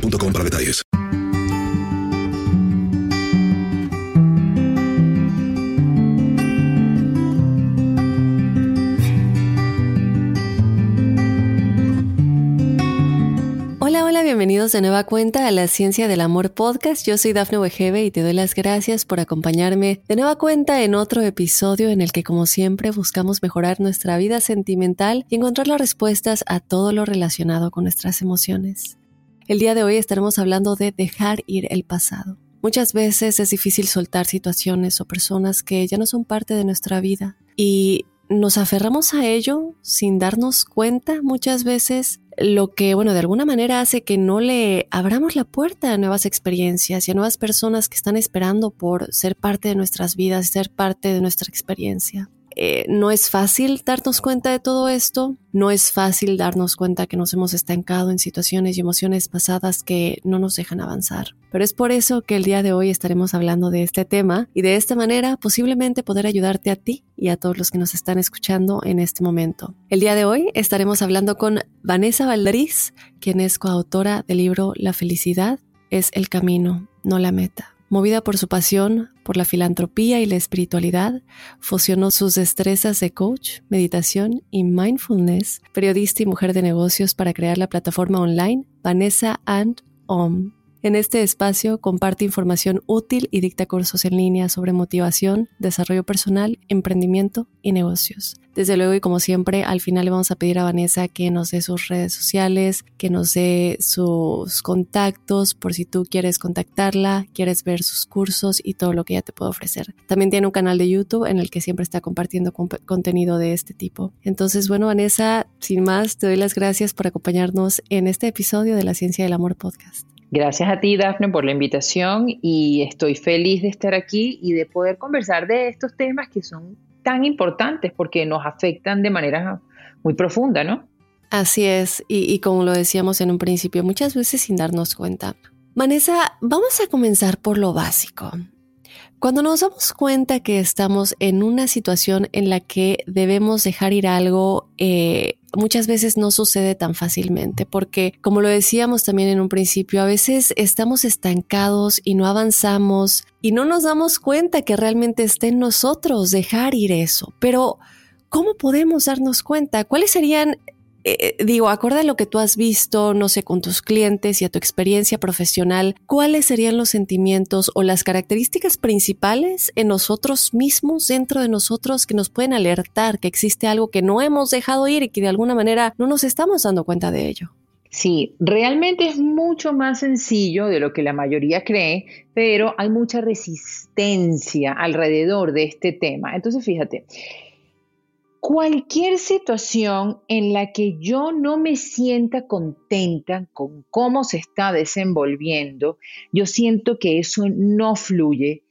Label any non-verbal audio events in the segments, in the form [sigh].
para detalles. Hola, hola, bienvenidos de nueva cuenta a la Ciencia del Amor Podcast. Yo soy Dafne Wegebe y te doy las gracias por acompañarme de nueva cuenta en otro episodio en el que, como siempre, buscamos mejorar nuestra vida sentimental y encontrar las respuestas a todo lo relacionado con nuestras emociones. El día de hoy estaremos hablando de dejar ir el pasado. Muchas veces es difícil soltar situaciones o personas que ya no son parte de nuestra vida y nos aferramos a ello sin darnos cuenta muchas veces lo que, bueno, de alguna manera hace que no le abramos la puerta a nuevas experiencias y a nuevas personas que están esperando por ser parte de nuestras vidas, ser parte de nuestra experiencia. Eh, no es fácil darnos cuenta de todo esto, no es fácil darnos cuenta que nos hemos estancado en situaciones y emociones pasadas que no nos dejan avanzar. Pero es por eso que el día de hoy estaremos hablando de este tema y de esta manera posiblemente poder ayudarte a ti y a todos los que nos están escuchando en este momento. El día de hoy estaremos hablando con Vanessa Valderiz, quien es coautora del libro La felicidad es el camino, no la meta. Movida por su pasión por la filantropía y la espiritualidad, fusionó sus destrezas de coach, meditación y mindfulness, periodista y mujer de negocios para crear la plataforma online Vanessa and Om. En este espacio comparte información útil y dicta cursos en línea sobre motivación, desarrollo personal, emprendimiento y negocios. Desde luego y como siempre, al final le vamos a pedir a Vanessa que nos dé sus redes sociales, que nos dé sus contactos por si tú quieres contactarla, quieres ver sus cursos y todo lo que ella te puede ofrecer. También tiene un canal de YouTube en el que siempre está compartiendo contenido de este tipo. Entonces, bueno, Vanessa, sin más, te doy las gracias por acompañarnos en este episodio de la Ciencia del Amor podcast. Gracias a ti, Dafne, por la invitación y estoy feliz de estar aquí y de poder conversar de estos temas que son tan importantes porque nos afectan de manera muy profunda, ¿no? Así es, y, como lo decíamos en un principio, muchas veces sin darnos cuenta. Vanessa, vamos a comenzar por lo básico. Cuando nos damos cuenta que estamos en una situación en la que debemos dejar ir algo, eh, muchas veces no sucede tan fácilmente, porque como lo decíamos también en un principio, a veces estamos estancados y no avanzamos y no nos damos cuenta que realmente está en nosotros dejar ir eso. Pero, ¿cómo podemos darnos cuenta? ¿Cuáles serían eh, digo, acorde a lo que tú has visto, no sé, con tus clientes y a tu experiencia profesional, ¿cuáles serían los sentimientos o las características principales en nosotros mismos, dentro de nosotros, que nos pueden alertar que existe algo que no hemos dejado ir y que de alguna manera no nos estamos dando cuenta de ello? Sí, realmente es mucho más sencillo de lo que la mayoría cree, pero hay mucha resistencia alrededor de este tema. Entonces, fíjate, cualquier situación en la que yo no me sienta contenta con cómo se está desenvolviendo, yo siento que eso no fluye,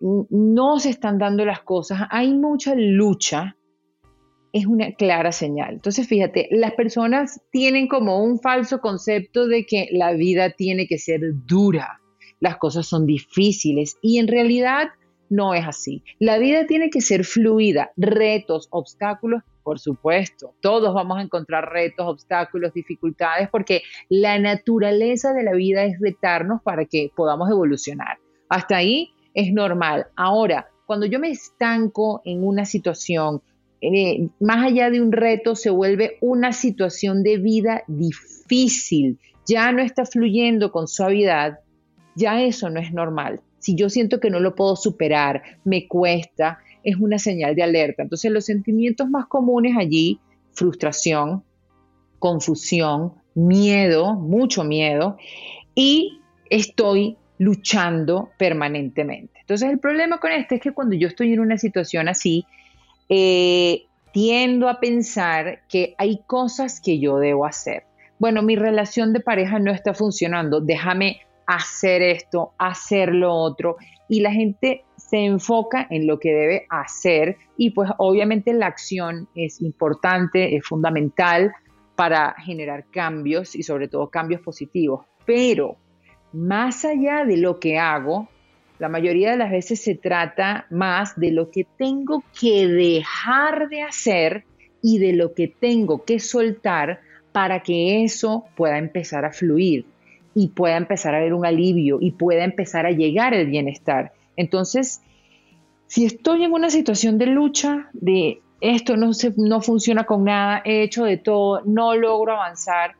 no se están dando las cosas, hay mucha lucha, es una clara señal. Entonces, fíjate, las personas tienen como un falso concepto de que la vida tiene que ser dura, las cosas son difíciles y en realidad no es así. La vida tiene que ser fluida, retos, obstáculos, por supuesto. Todos vamos a encontrar retos, obstáculos, dificultades, porque la naturaleza de la vida es retarnos para que podamos evolucionar. Hasta ahí es normal. Ahora, cuando yo me estanco en una situación, eh, más allá de un reto, se vuelve una situación de vida difícil ya no está fluyendo con suavidad, ya eso no es normal. Si yo siento que no lo puedo superar, me cuesta, es una señal de alerta. Entonces los sentimientos más comunes allí, frustración, confusión, miedo, mucho miedo, y estoy luchando permanentemente. Entonces el problema con esto es que cuando yo estoy en una situación así, eh, tiendo a pensar que hay cosas que yo debo hacer. Bueno, mi relación de pareja no está funcionando, déjame hacer esto, hacer lo otro. Y la gente se enfoca en lo que debe hacer y pues obviamente la acción es importante, es fundamental para generar cambios y sobre todo cambios positivos. Pero más allá de lo que hago, la mayoría de las veces se trata más de lo que tengo que dejar de hacer y de lo que tengo que soltar para que eso pueda empezar a fluir y pueda empezar a haber un alivio y pueda empezar a llegar el bienestar. Entonces, si estoy en una situación de lucha, de esto no, no funciona con nada, he hecho de todo, no logro avanzar,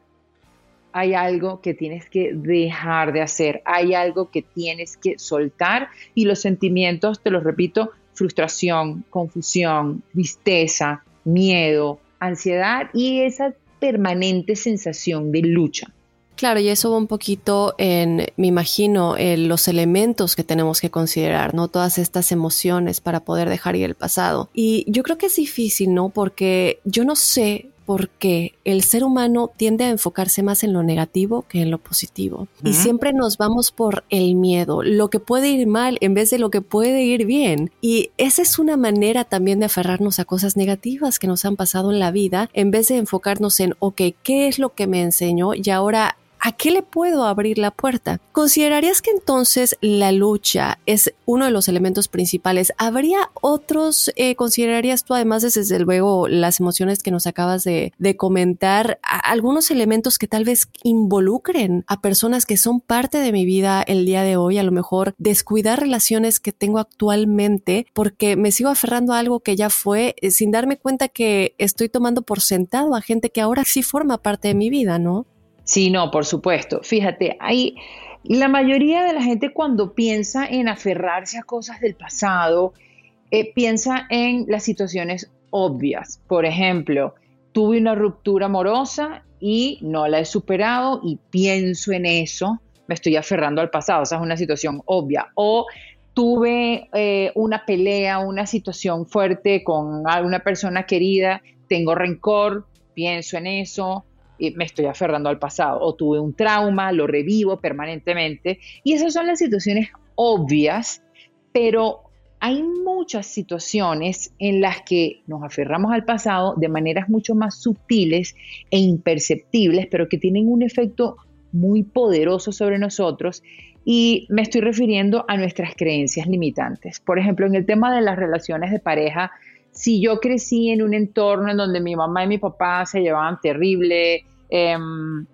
hay algo que tienes que dejar de hacer, hay algo que tienes que soltar y los sentimientos, te los repito, frustración, confusión, tristeza, miedo, ansiedad y esa permanente sensación de lucha. Claro, y eso va un poquito en, me imagino, en los elementos que tenemos que considerar, ¿no? Todas estas emociones para poder dejar ir el pasado. Y yo creo que es difícil, ¿no? Porque yo no sé porque el ser humano tiende a enfocarse más en lo negativo que en lo positivo. Y siempre nos vamos por el miedo, lo que puede ir mal en vez de lo que puede ir bien. Y esa es una manera también de aferrarnos a cosas negativas que nos han pasado en la vida, en vez de enfocarnos en, ok, ¿qué es lo que me enseñó? Y ahora ¿a qué le puedo abrir la puerta? ¿Considerarías que entonces la lucha es uno de los elementos principales? ¿Habría otros, eh, considerarías tú, además de desde luego las emociones que nos acabas de, comentar, algunos elementos que tal vez involucren a personas que son parte de mi vida el día de hoy? A lo mejor descuidar relaciones que tengo actualmente porque me sigo aferrando a algo que ya fue eh, sin darme cuenta que estoy tomando por sentado a gente que ahora sí forma parte de mi vida, ¿no? Sí, no, por supuesto. Fíjate, hay la mayoría de la gente cuando piensa en aferrarse a cosas del pasado, eh, piensa en las situaciones obvias. Por ejemplo, tuve una ruptura amorosa y no la he superado y pienso en eso, me estoy aferrando al pasado, esa es una situación obvia. O tuve eh, una pelea, una situación fuerte con alguna persona querida, tengo rencor, pienso en eso, me estoy aferrando al pasado o tuve un trauma, lo revivo permanentemente. Y esas son las situaciones obvias, pero hay muchas situaciones en las que nos aferramos al pasado de maneras mucho más sutiles e imperceptibles, pero que tienen un efecto muy poderoso sobre nosotros. Y me estoy refiriendo a nuestras creencias limitantes. Por ejemplo, en el tema de las relaciones de pareja, si yo crecí en un entorno en donde mi mamá y mi papá se llevaban terrible, em,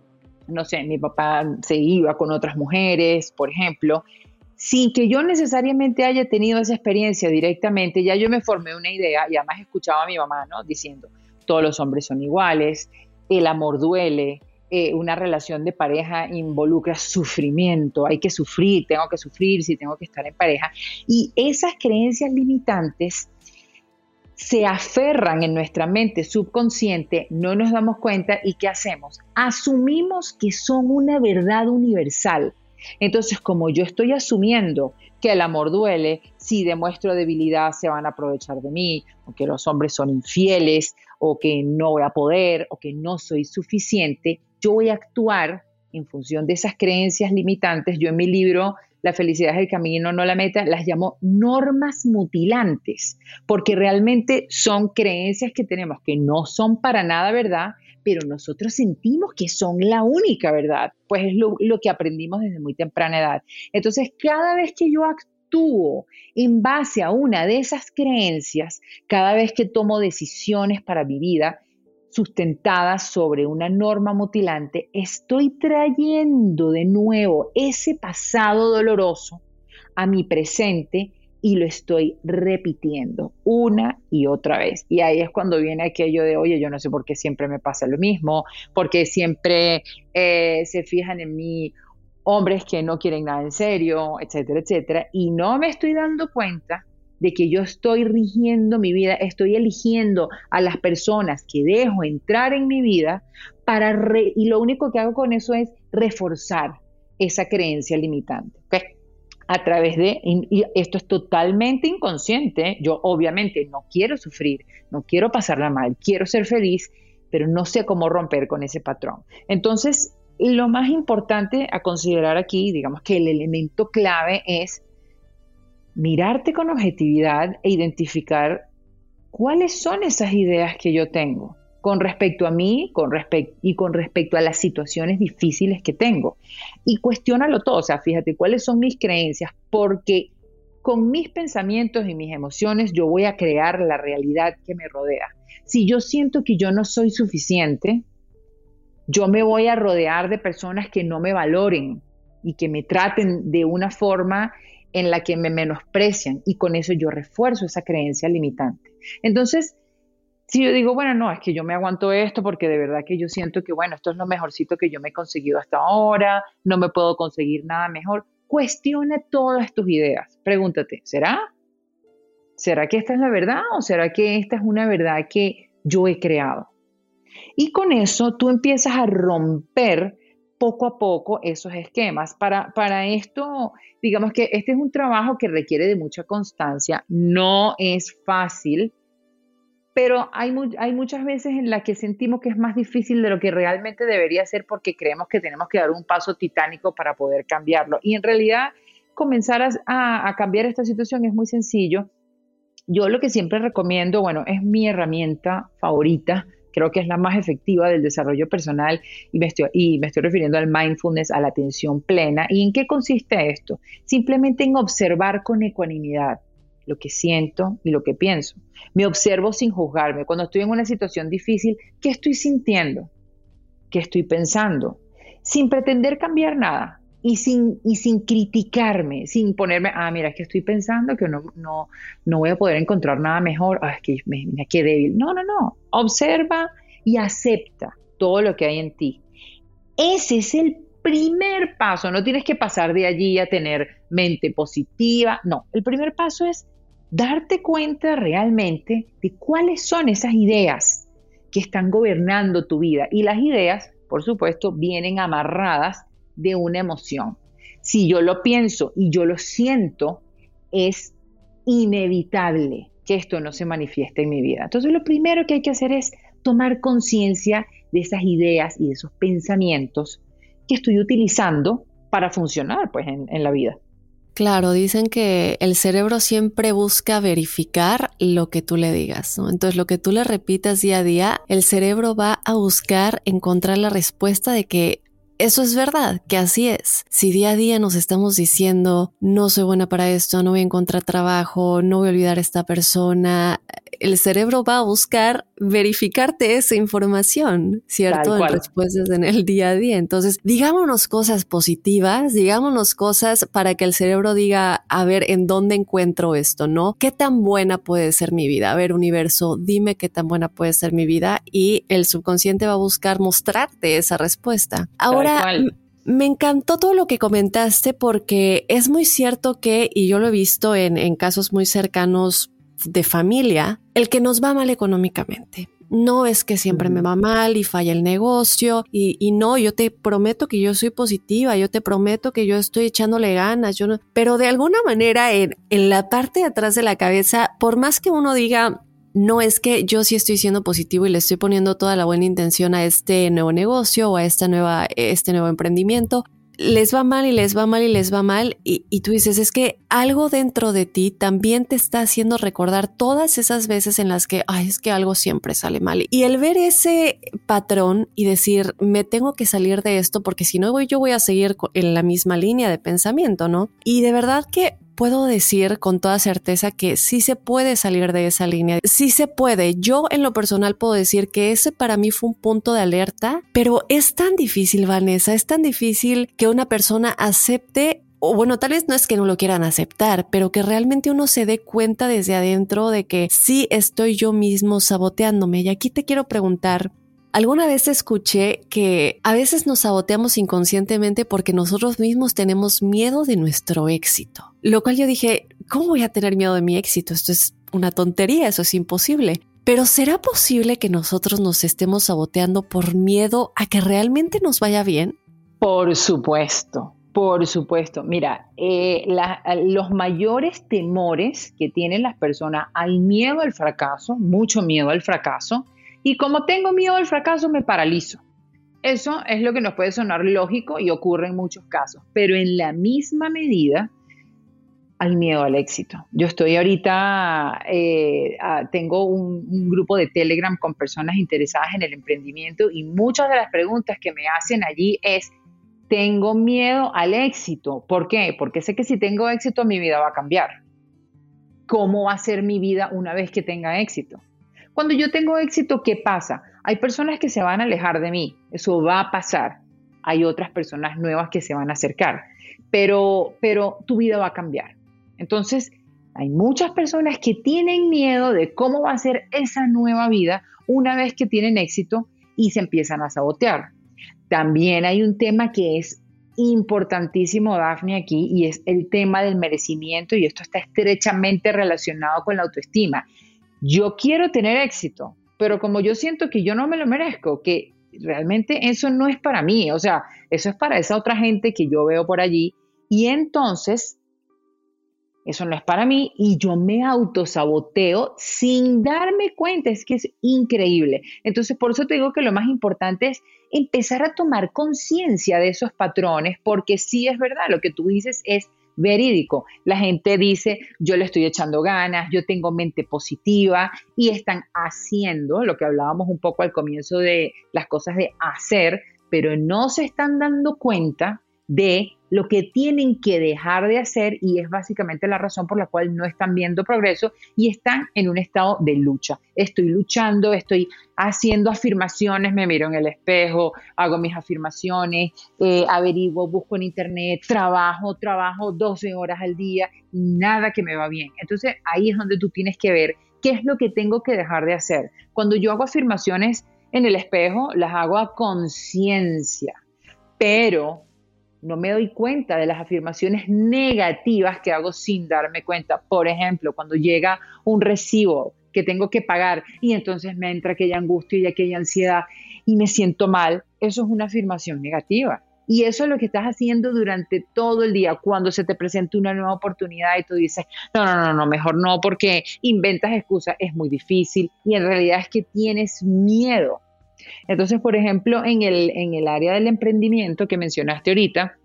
no sé, mi papá se iba con otras mujeres, por ejemplo, sin que yo necesariamente haya tenido esa experiencia directamente, ya yo me formé una idea y además escuchaba a mi mamá, ¿no? Diciendo, todos los hombres son iguales, el amor duele, eh, una relación de pareja involucra sufrimiento, hay que sufrir, tengo que sufrir si tengo que estar en pareja. Y esas creencias limitantes se aferran en nuestra mente subconsciente, no nos damos cuenta y ¿qué hacemos? Asumimos que son una verdad universal. Entonces, como yo estoy asumiendo que el amor duele, si demuestro debilidad se van a aprovechar de mí, o que los hombres son infieles, o que no voy a poder, o que no soy suficiente, yo voy a actuar en función de esas creencias limitantes. Yo en mi libro la felicidad es el camino, no la meta, las llamo normas mutilantes, porque realmente son creencias que tenemos que no son para nada verdad, pero nosotros sentimos que son la única verdad, pues es lo, lo que aprendimos desde muy temprana edad. Entonces, cada vez que yo actúo en base a una de esas creencias, cada vez que tomo decisiones para mi vida, sustentada sobre una norma mutilante, estoy trayendo de nuevo ese pasado doloroso a mi presente y lo estoy repitiendo una y otra vez. Y ahí es cuando viene aquello de, oye, yo no sé por qué siempre me pasa lo mismo, porque siempre eh, se fijan en mí hombres que no quieren nada en serio, etcétera, etcétera. Y no me estoy dando cuenta de que yo estoy rigiendo mi vida, estoy eligiendo a las personas que dejo entrar en mi vida para y lo único que hago con eso es reforzar esa creencia limitante. A través de, esto es totalmente inconsciente, yo obviamente no quiero sufrir, no quiero pasarla mal, quiero ser feliz, pero no sé cómo romper con ese patrón. Entonces, lo más importante a considerar aquí, digamos que el elemento clave es mirarte con objetividad e identificar cuáles son esas ideas que yo tengo con respecto a mí con y con respecto a las situaciones difíciles que tengo. Y cuestiónalo todo, o sea, fíjate cuáles son mis creencias, porque con mis pensamientos y mis emociones yo voy a crear la realidad que me rodea. Si yo siento que yo no soy suficiente, yo me voy a rodear de personas que no me valoren y que me traten de una forma en la que me menosprecian y con eso yo refuerzo esa creencia limitante. Entonces, si yo digo, bueno, no, es que yo me aguanto esto porque de verdad que yo siento que, bueno, esto es lo mejorcito que yo me he conseguido hasta ahora, no me puedo conseguir nada mejor, cuestiona todas tus ideas. Pregúntate, ¿será? ¿Será que esta es la verdad o será que esta es una verdad que yo he creado? Y con eso tú empiezas a romper poco a poco esos esquemas. Para, para esto, digamos que este es un trabajo que requiere de mucha constancia, no es fácil, pero hay, hay muchas veces en las que sentimos que es más difícil de lo que realmente debería ser porque creemos que tenemos que dar un paso titánico para poder cambiarlo. Y en realidad, comenzar a, a cambiar esta situación es muy sencillo. Yo lo que siempre recomiendo, bueno, es mi herramienta favorita, creo que es la más efectiva del desarrollo personal y me, estoy, refiriendo al mindfulness, a la atención plena. ¿Y en qué consiste esto? Simplemente en observar con ecuanimidad lo que siento y lo que pienso. Me observo sin juzgarme. Cuando estoy en una situación difícil, ¿qué estoy sintiendo? ¿Qué estoy pensando? Sin pretender cambiar nada y sin, y sin criticarme, sin ponerme, ah, mira, es que estoy pensando que no, no, no voy a poder encontrar nada mejor, ah, es que mira, qué débil. No, no, no. Observa y acepta todo lo que hay en ti. Ese es el primer paso. No tienes que pasar de allí a tener mente positiva. No, el primer paso es darte cuenta realmente de cuáles son esas ideas que están gobernando tu vida. Y las ideas, por supuesto, vienen amarradas de una emoción. Si yo lo pienso y yo lo siento, es inevitable que esto no se manifieste en mi vida. Entonces lo primero que hay que hacer es tomar conciencia de esas ideas y de esos pensamientos que estoy utilizando para funcionar pues, en, la vida. Claro, dicen que el cerebro siempre busca verificar lo que tú le digas, ¿no? Entonces, lo que tú le repitas día a día, el cerebro va a buscar encontrar la respuesta de que eso es verdad, que así es. Si día a día nos estamos diciendo, no soy buena para esto, no voy a encontrar trabajo, no voy a olvidar a esta persona, el cerebro va a buscar verificarte esa información, ¿cierto? En respuestas en el día a día. Entonces, digámonos cosas positivas, digámonos cosas para que el cerebro diga, a ver, ¿en dónde encuentro esto? ¿No? ¿Qué tan buena puede ser mi vida? A ver, universo, dime qué tan buena puede ser mi vida y el subconsciente va a buscar mostrarte esa respuesta. Ahora, me encantó todo lo que comentaste porque es muy cierto que, y yo lo he visto en, en casos muy cercanos de familia, el que nos va mal económicamente. No es que siempre me va mal y falla el negocio y, no, yo te prometo que yo soy positiva, yo te prometo que yo estoy echándole ganas, yo no, pero de alguna manera en, en la parte de atrás de la cabeza, por más que uno diga, no es que yo sí estoy siendo positivo y le estoy poniendo toda la buena intención a este nuevo negocio o a esta nueva, este nuevo emprendimiento, les va mal y les va mal y les va mal y, y, tú dices, es que algo dentro de ti también te está haciendo recordar todas esas veces en las que, ay, es que algo siempre sale mal. Y el ver ese patrón y decir, me tengo que salir de esto porque si no voy, yo voy a seguir en la misma línea de pensamiento, ¿no? Y de verdad que puedo decir con toda certeza que sí se puede salir de esa línea, sí se puede. Yo en lo personal puedo decir que ese para mí fue un punto de alerta, pero es tan difícil, Vanessa, es tan difícil que una persona acepte o bueno, tal vez no es que no lo quieran aceptar, pero que realmente uno se dé cuenta desde adentro de que sí estoy yo mismo saboteándome. Y aquí te quiero preguntar, Alguna vez escuché que a veces nos saboteamos inconscientemente porque nosotros mismos tenemos miedo de nuestro éxito. Lo cual yo dije, ¿cómo voy a tener miedo de mi éxito? Esto es una tontería, eso es imposible. Pero ¿será posible que nosotros nos estemos saboteando por miedo a que realmente nos vaya bien? Por supuesto, por supuesto. Mira, eh, los mayores temores que tienen las personas al miedo al fracaso, mucho miedo al fracaso, y como tengo miedo al fracaso, me paralizo. Eso es lo que nos puede sonar lógico y ocurre en muchos casos, pero en la misma medida al miedo al éxito. Yo estoy ahorita, eh, tengo un, grupo de Telegram con personas interesadas en el emprendimiento y muchas de las preguntas que me hacen allí es, tengo miedo al éxito. ¿Por qué? Porque sé que si tengo éxito mi vida va a cambiar. ¿Cómo va a ser mi vida una vez que tenga éxito? Cuando yo tengo éxito, ¿qué pasa? Hay personas que se van a alejar de mí, eso va a pasar. Hay otras personas nuevas que se van a acercar, pero, pero tu vida va a cambiar. Entonces, hay muchas personas que tienen miedo de cómo va a ser esa nueva vida una vez que tienen éxito y se empiezan a sabotear. También hay un tema que es importantísimo, Daphne, aquí, y es el tema del merecimiento, y esto está estrechamente relacionado con la autoestima yo quiero tener éxito, pero como yo siento que yo no me lo merezco, que realmente eso no es para mí, o sea, eso es para esa otra gente que yo veo por allí, y entonces eso no es para mí y yo me autosaboteo sin darme cuenta, es que es increíble. Entonces, por eso te digo que lo más importante es empezar a tomar conciencia de esos patrones, porque sí es verdad, lo que tú dices es verídico. La gente dice, yo le estoy echando ganas, yo tengo mente positiva y están haciendo lo que hablábamos un poco al comienzo de las cosas de hacer, pero no se están dando cuenta de lo que tienen que dejar de hacer y es básicamente la razón por la cual no están viendo progreso y están en un estado de lucha. Estoy luchando, estoy haciendo afirmaciones, me miro en el espejo, hago mis afirmaciones, eh, averiguo, busco en internet, trabajo, trabajo 12 horas al día nada que me va bien. Entonces ahí es donde tú tienes que ver qué es lo que tengo que dejar de hacer. Cuando yo hago afirmaciones en el espejo, las hago a conciencia, pero no me doy cuenta de las afirmaciones negativas que hago sin darme cuenta. Por ejemplo, cuando llega un recibo que tengo que pagar y entonces me entra aquella angustia y aquella ansiedad y me siento mal, eso es una afirmación negativa. Y eso es lo que estás haciendo durante todo el día. Cuando se te presenta una nueva oportunidad y tú dices, no, no, no, no, mejor no, porque inventas excusas, es muy difícil. Y en realidad es que tienes miedo entonces, por ejemplo, en el, en el área del emprendimiento que mencionaste ahorita,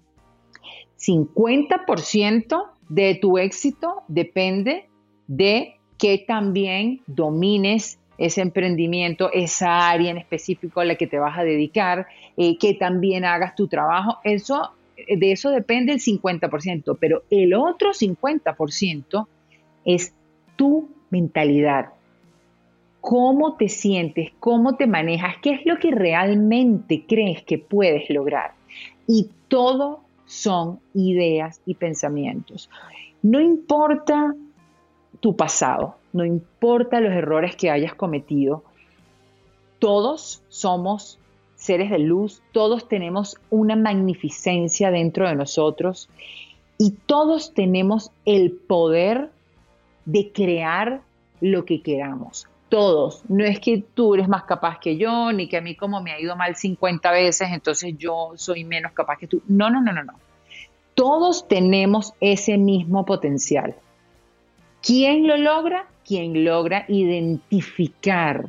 50% de tu éxito depende de que también domines ese emprendimiento, esa área en específico a la que te vas a dedicar, eh, que también hagas tu trabajo. Eso, de eso depende el 50%, pero el otro 50% es tu mentalidad, cómo te sientes, cómo te manejas, qué es lo que realmente crees que puedes lograr. Y todo son ideas y pensamientos. No importa tu pasado, no importa los errores que hayas cometido, todos somos seres de luz, todos tenemos una magnificencia dentro de nosotros y todos tenemos el poder de crear lo que queramos todos. No es que tú eres más capaz que yo, ni que a mí como me ha ido mal 50 veces, entonces yo soy menos capaz que tú. No, no, no, no, no. Todos tenemos ese mismo potencial. ¿Quién lo logra? Quien logra identificar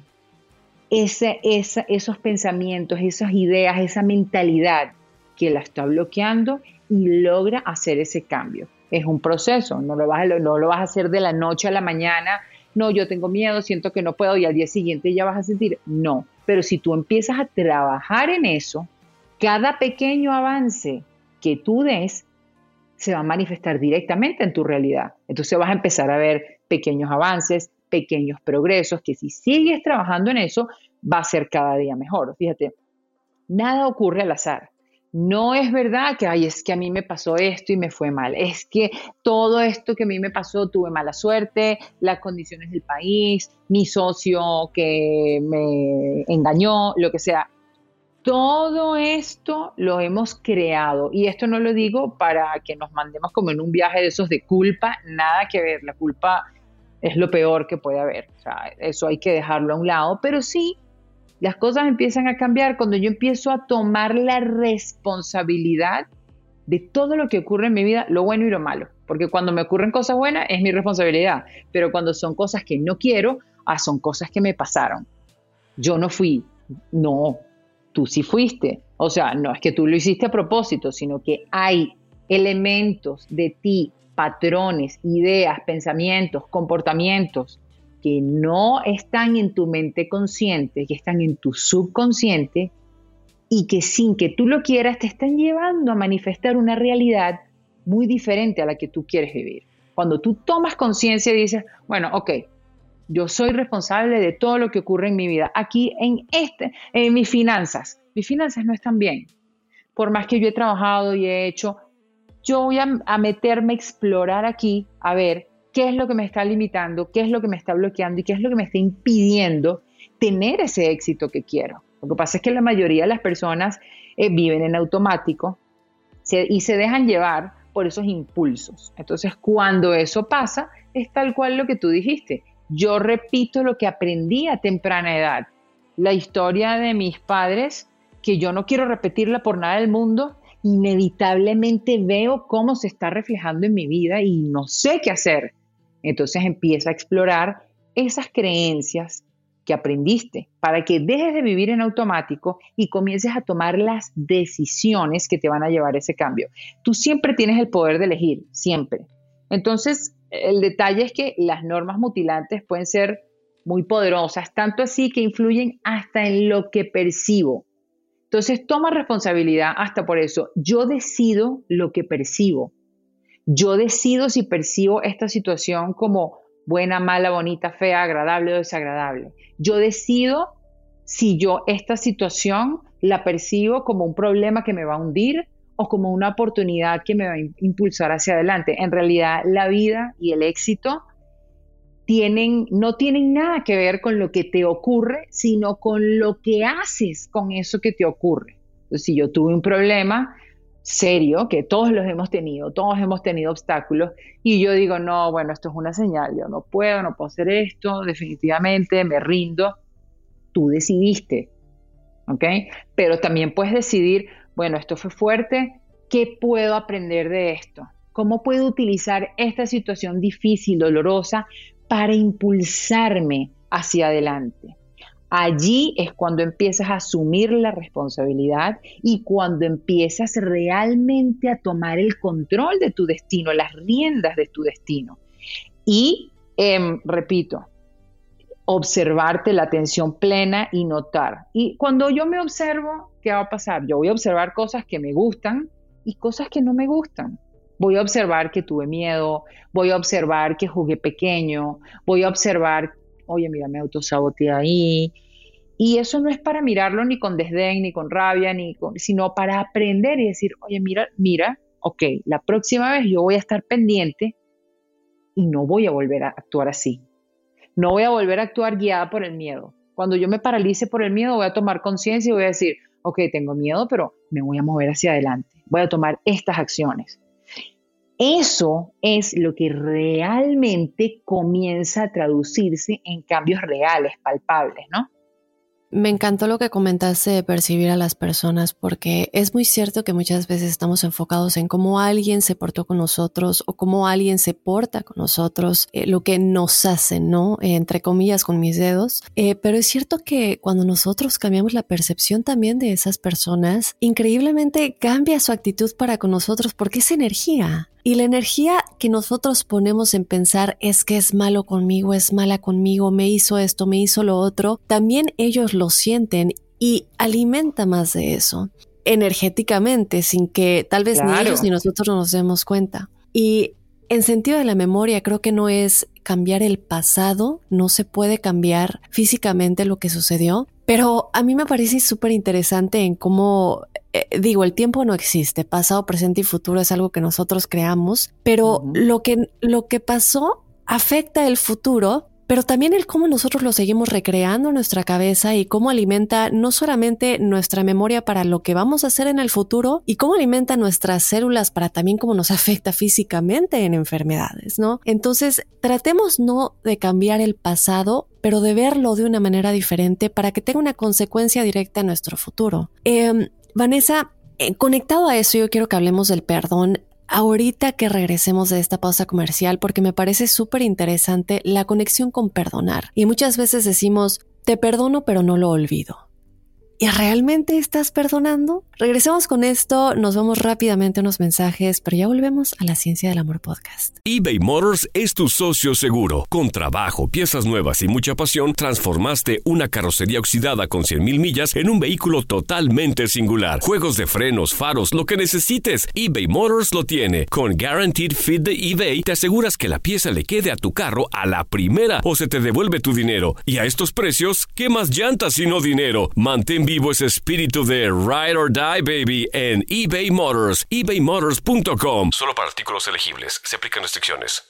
esos pensamientos, esas ideas, esa mentalidad que la está bloqueando y logra hacer ese cambio. Es un proceso, no lo no lo vas a hacer de la noche a la mañana no, yo tengo miedo, siento que no puedo y al día siguiente ya vas a sentir, no, pero si tú empiezas a trabajar en eso, cada pequeño avance que tú des se va a manifestar directamente en tu realidad. Entonces vas a empezar a ver pequeños avances, pequeños progresos, que si sigues trabajando en eso, va a ser cada día mejor. Fíjate, nada ocurre al azar. No es verdad que, ay, es que a mí me pasó esto y me fue mal. Es que todo esto que a mí me pasó, tuve mala suerte, las condiciones del país, mi socio que me engañó, lo que sea. Todo esto lo hemos creado y esto no lo digo para que nos mandemos como en un viaje de esos de culpa, nada que ver, la culpa es lo peor que puede haber, eso hay que dejarlo a un lado, pero sí las cosas empiezan a cambiar cuando yo empiezo a tomar la responsabilidad de todo lo que ocurre en mi vida, lo bueno y lo malo. Porque cuando me ocurren cosas buenas es mi responsabilidad, pero cuando son cosas que no quiero, ah, son cosas que me pasaron. Yo no fui, no, tú sí fuiste. O sea, no es que tú lo hiciste a propósito, sino que hay elementos de ti, patrones, ideas, pensamientos, comportamientos que no están en tu mente consciente, que están en tu subconsciente y que sin que tú lo quieras te están llevando a manifestar una realidad muy diferente a la que tú quieres vivir. Cuando tú tomas conciencia y dices, bueno, ok, yo soy responsable de todo lo que ocurre en mi vida. Aquí en este, en mis finanzas, mis finanzas no están bien. Por más que yo he trabajado y he hecho, yo voy a, a meterme a explorar aquí, a ver qué es lo que me está limitando, qué es lo que me está bloqueando y qué es lo que me está impidiendo tener ese éxito que quiero. Lo que pasa es que la mayoría de las personas eh, viven en automático y se dejan llevar por esos impulsos. Entonces, cuando eso pasa, es tal cual lo que tú dijiste. Yo repito lo que aprendí a temprana edad. La historia de mis padres, que yo no quiero repetirla por nada del mundo, inevitablemente veo cómo se está reflejando en mi vida y no sé qué hacer. Entonces empieza a explorar esas creencias que aprendiste para que dejes de vivir en automático y comiences a tomar las decisiones que te van a llevar ese cambio. Tú siempre tienes el poder de elegir, siempre. Entonces, el detalle es que las normas mutilantes pueden ser muy poderosas, tanto así que influyen hasta en lo que percibo. Entonces, toma responsabilidad hasta por eso. Yo decido lo que percibo. Yo decido si percibo esta situación como buena, mala, bonita, fea, agradable o desagradable. Yo decido si yo esta situación la percibo como un problema que me va a hundir o como una oportunidad que me va a impulsar hacia adelante. En realidad, la vida y el éxito tienen, no tienen nada que ver con lo que te ocurre, sino con lo que haces con eso que te ocurre. Si yo tuve un problema, serio, que todos los hemos tenido, todos hemos tenido obstáculos, y yo digo, no, bueno, esto es una señal, yo no puedo, no puedo hacer esto, definitivamente me rindo, tú decidiste, ¿ok? Pero también puedes decidir, bueno, esto fue fuerte, ¿qué puedo aprender de esto? ¿Cómo puedo utilizar esta situación difícil, dolorosa, para impulsarme hacia adelante? Allí es cuando empiezas a asumir la responsabilidad y cuando empiezas realmente a tomar el control de tu destino, las riendas de tu destino. Y, em, repito, observarte la atención plena y notar. Y cuando yo me observo, ¿qué va a pasar? Yo voy a observar cosas que me gustan y cosas que no me gustan. Voy a observar que tuve miedo, voy a observar que jugué pequeño, voy a observar oye, mira, me autosaboteé ahí. Y eso no es para mirarlo ni con desdén, ni con rabia, ni con, sino para aprender y decir, oye, mira, mira, ok, la próxima vez yo voy a estar pendiente y no voy a volver a actuar así. No voy a volver a actuar guiada por el miedo. Cuando yo me paralice por el miedo, voy a tomar conciencia y voy a decir, ok, tengo miedo, pero me voy a mover hacia adelante. Voy a tomar estas acciones. Eso es lo que realmente comienza a traducirse en cambios reales, palpables, ¿no? Me encantó lo que comentaste de percibir a las personas porque es muy cierto que muchas veces estamos enfocados en cómo alguien se portó con nosotros o cómo alguien se porta con nosotros, eh, lo que nos hace, ¿no? entre comillas con mis dedos. Eh, pero es cierto que cuando nosotros cambiamos la percepción también de esas personas, increíblemente cambia su actitud para con nosotros porque es energía. Y la energía que nosotros ponemos en pensar es que es malo conmigo, es mala conmigo, me hizo esto, me hizo lo otro, también ellos lo sienten y alimenta más de eso energéticamente sin que tal vez ni ellos ni nosotros nos demos cuenta. Y en sentido de la memoria, creo que no es cambiar el pasado, no se puede cambiar físicamente lo que sucedió, pero a mí me parece súper interesante en cómo eh, digo, el tiempo no existe, pasado, presente y futuro es algo que nosotros creamos, pero lo, que, lo que pasó afecta el futuro pero también el cómo nosotros lo seguimos recreando en nuestra cabeza y cómo alimenta no solamente nuestra memoria para lo que vamos a hacer en el futuro y cómo alimenta nuestras células para también cómo nos [laughs] afecta físicamente en enfermedades, ¿no? Entonces, tratemos no de cambiar el pasado, pero de verlo de una manera diferente para que tenga una consecuencia directa en nuestro futuro. Em, Vanessa, eh, conectado a eso, yo quiero que hablemos del perdón ahorita que regresemos de esta pausa comercial porque me parece súper interesante la conexión con perdonar. Y muchas veces decimos, te perdono pero no lo olvido. ¿Y realmente estás perdonando? Regresemos con esto, nos vamos rápidamente a unos mensajes, pero ya volvemos a la Ciencia del Amor podcast. eBay Motors es tu socio seguro. Con trabajo, piezas nuevas y mucha pasión, transformaste una carrocería oxidada con 100.000 millas en un vehículo totalmente singular. Juegos de frenos, faros, lo que necesites, eBay Motors lo tiene. Con Guaranteed Fit de eBay, te aseguras que la pieza le quede a tu carro a la primera o se te devuelve tu dinero. Y a estos precios, ¿qué más llantas sino dinero? Mantén vivo ese espíritu de Ride or Die Baby en eBay Motors, ebaymotors.com. Solo para artículos elegibles, se aplican restricciones.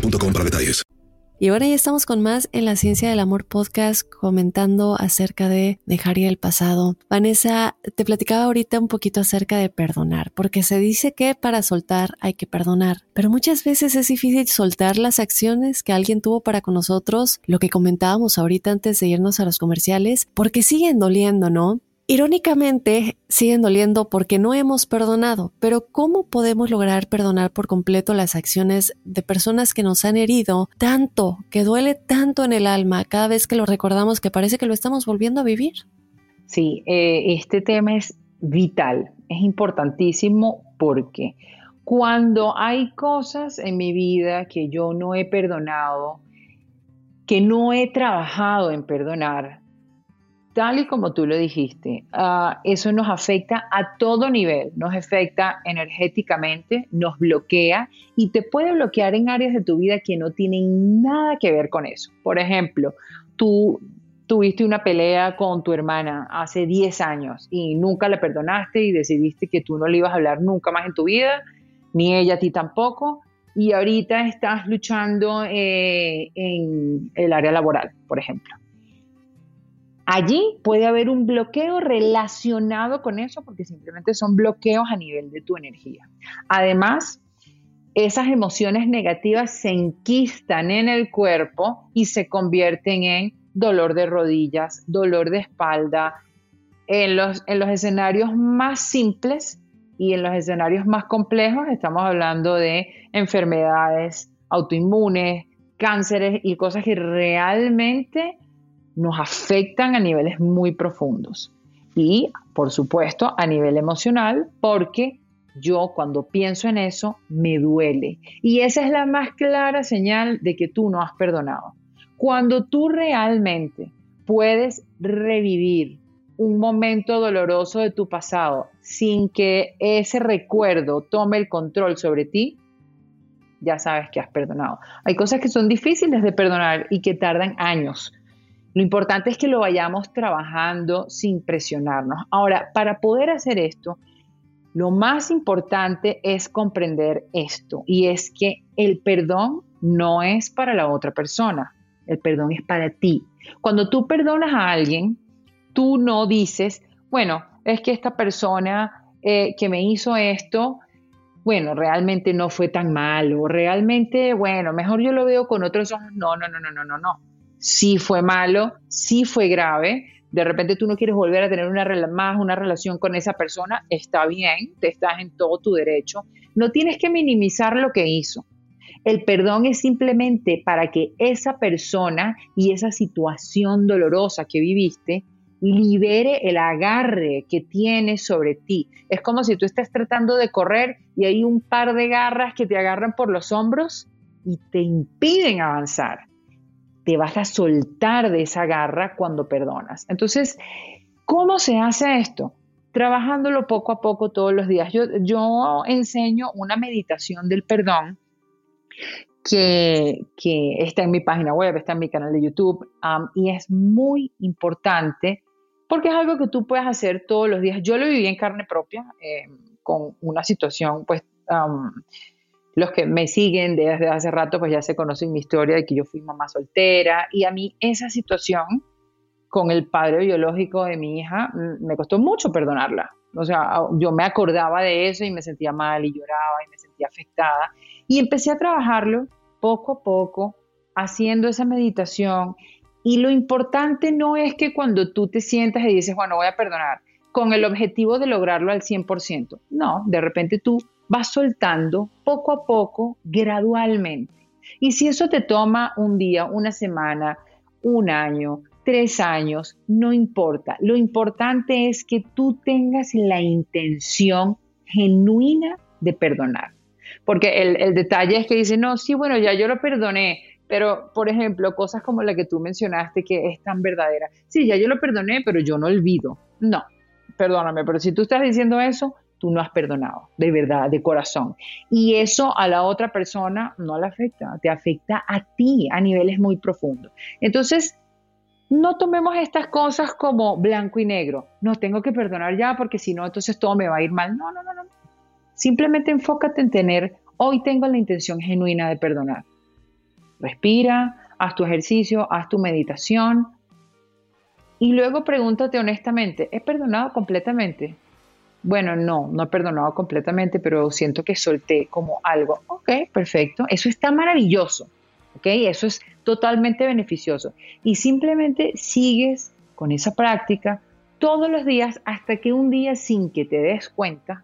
para detalles. Y ahora ya estamos con más en la Ciencia del Amor podcast comentando acerca de dejar ir el pasado. Vanessa, te platicaba ahorita un poquito acerca de perdonar, porque se dice que para soltar hay que perdonar, pero muchas veces es difícil soltar las acciones que alguien tuvo para con nosotros, lo que comentábamos ahorita antes de irnos a los comerciales, porque siguen doliendo, ¿no? Irónicamente, siguen doliendo porque no hemos perdonado, pero ¿cómo podemos lograr perdonar por completo las acciones de personas que nos han herido tanto, que duele tanto en el alma cada vez que lo recordamos que parece que lo estamos volviendo a vivir? Sí, eh, este tema es vital, es importantísimo porque cuando hay cosas en mi vida que yo no he perdonado, que no he trabajado en perdonar, tal y como tú lo dijiste, ah, eso nos afecta a todo nivel, nos afecta energéticamente, nos bloquea y te puede bloquear en áreas de tu vida que no tienen nada que ver con eso. Por ejemplo, tú tuviste una pelea con tu hermana hace 10 años y nunca la perdonaste y decidiste que tú no le ibas a hablar nunca más en tu vida, ni ella a ti tampoco, y ahorita estás luchando eh, en el área laboral, por ejemplo Allí puede haber un bloqueo relacionado con eso porque simplemente son bloqueos a nivel de tu energía. Además, esas emociones negativas se enquistan en el cuerpo y se convierten en dolor de rodillas, dolor de espalda. En los, en los escenarios más simples y en los escenarios más complejos estamos hablando de enfermedades autoinmunes, cánceres y cosas que realmente nos afectan a niveles muy profundos. Y, por supuesto, a nivel emocional, porque yo cuando pienso en eso me duele. Y esa es la más clara señal de que tú no has perdonado. Cuando tú realmente puedes revivir un momento doloroso de tu pasado sin que ese recuerdo tome el control sobre ti, ya sabes que has perdonado. Hay cosas que son difíciles de perdonar y que tardan años lo importante es que lo vayamos trabajando sin presionarnos. Ahora, para poder hacer esto, lo más importante es comprender esto y es que el perdón no es para la otra persona, el perdón es para ti. Cuando tú perdonas a alguien, tú no dices, bueno, es que esta persona eh, que me hizo esto, bueno, realmente no fue tan malo, realmente, bueno, mejor yo lo veo con otros ojos. No, no, no, no, no, no, no sí fue malo, sí fue grave, de repente tú no quieres volver a tener una, más una relación con esa persona, está bien, te estás en todo tu derecho, no tienes que minimizar lo que hizo. El perdón es simplemente para que esa persona y esa situación dolorosa que viviste libere el agarre que tienes sobre ti. Es como si tú estés tratando de correr y hay un par de garras que te agarran por los hombros y te impiden avanzar. Te vas a soltar de esa garra cuando perdonas. Entonces, ¿cómo se hace esto? Trabajándolo poco a poco todos los días. Yo, yo enseño una meditación del perdón que, está en mi página web, está en mi canal de YouTube y es muy importante porque es algo que tú puedes hacer todos los días. Yo lo viví en carne propia eh, con una situación, pues los que me siguen desde hace rato, pues ya se conocen mi historia de que yo fui mamá soltera y a mí esa situación con el padre biológico de mi hija mm, me costó mucho perdonarla. O sea, yo me acordaba de eso y me sentía mal y lloraba y me sentía afectada. Y empecé a trabajarlo poco a poco, haciendo esa meditación. Y lo importante no es que cuando tú te sientas y dices, bueno, voy a perdonar, con el objetivo de lograrlo al 100%. No, de repente tú vas soltando poco a poco, gradualmente. Y si eso te toma un día, una semana, un año, tres años, no importa. Lo importante es que tú tengas la intención genuina de perdonar. Porque el, detalle es que dice, no, sí, bueno, ya yo lo perdoné, pero, por ejemplo, cosas como la que tú mencionaste, que es tan verdadera. Sí, ya yo lo perdoné, pero yo no olvido. No, perdóname, pero si tú estás diciendo eso, tú no has perdonado, de verdad, de corazón. Y eso a la otra persona no le afecta, te afecta a ti a niveles muy profundos. Entonces, no tomemos estas cosas como blanco y negro. No tengo que perdonar ya porque si no, entonces todo me va a ir mal. No, no, no, no. Simplemente enfócate en tener, hoy tengo la intención genuina de perdonar. Respira, haz tu ejercicio, haz tu meditación y luego pregúntate honestamente, ¿he perdonado completamente? Bueno, no, no he perdonado completamente, pero siento que solté como algo. Ok, perfecto. Eso está maravilloso. Ok, eso es totalmente beneficioso. Y simplemente sigues con esa práctica todos los días hasta que un día sin que te des cuenta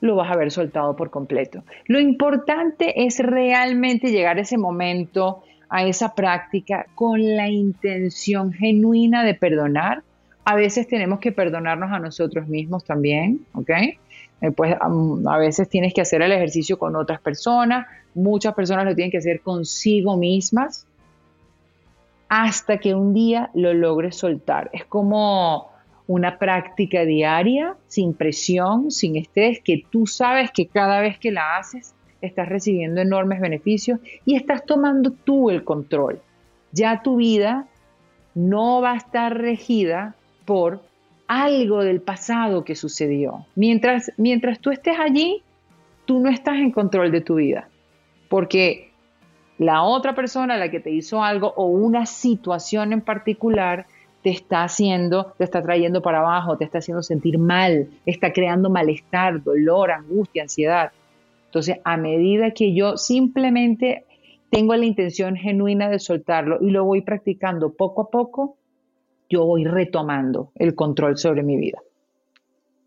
lo vas a haber soltado por completo. Lo importante es realmente llegar a ese momento, a esa práctica, con la intención genuina de perdonar. A veces tenemos que perdonarnos a nosotros mismos también, ¿ok? Eh, pues a veces tienes que hacer el ejercicio con otras personas, muchas personas lo tienen que hacer consigo mismas, hasta que un día lo logres soltar. Es como una práctica diaria, sin presión, sin estrés, que tú sabes que cada vez que la haces estás recibiendo enormes beneficios y estás tomando tú el control. Ya tu vida no va a estar regida por algo del pasado que sucedió. Mientras, mientras tú estés allí, tú no estás en control de tu vida, porque la otra persona, la que te hizo algo o una situación en particular, te está haciendo, te está trayendo para abajo, te está haciendo sentir mal, está creando malestar, dolor, angustia, ansiedad. Entonces, a medida que yo simplemente tengo la intención genuina de soltarlo y lo voy practicando poco a poco, yo voy retomando el control sobre mi vida.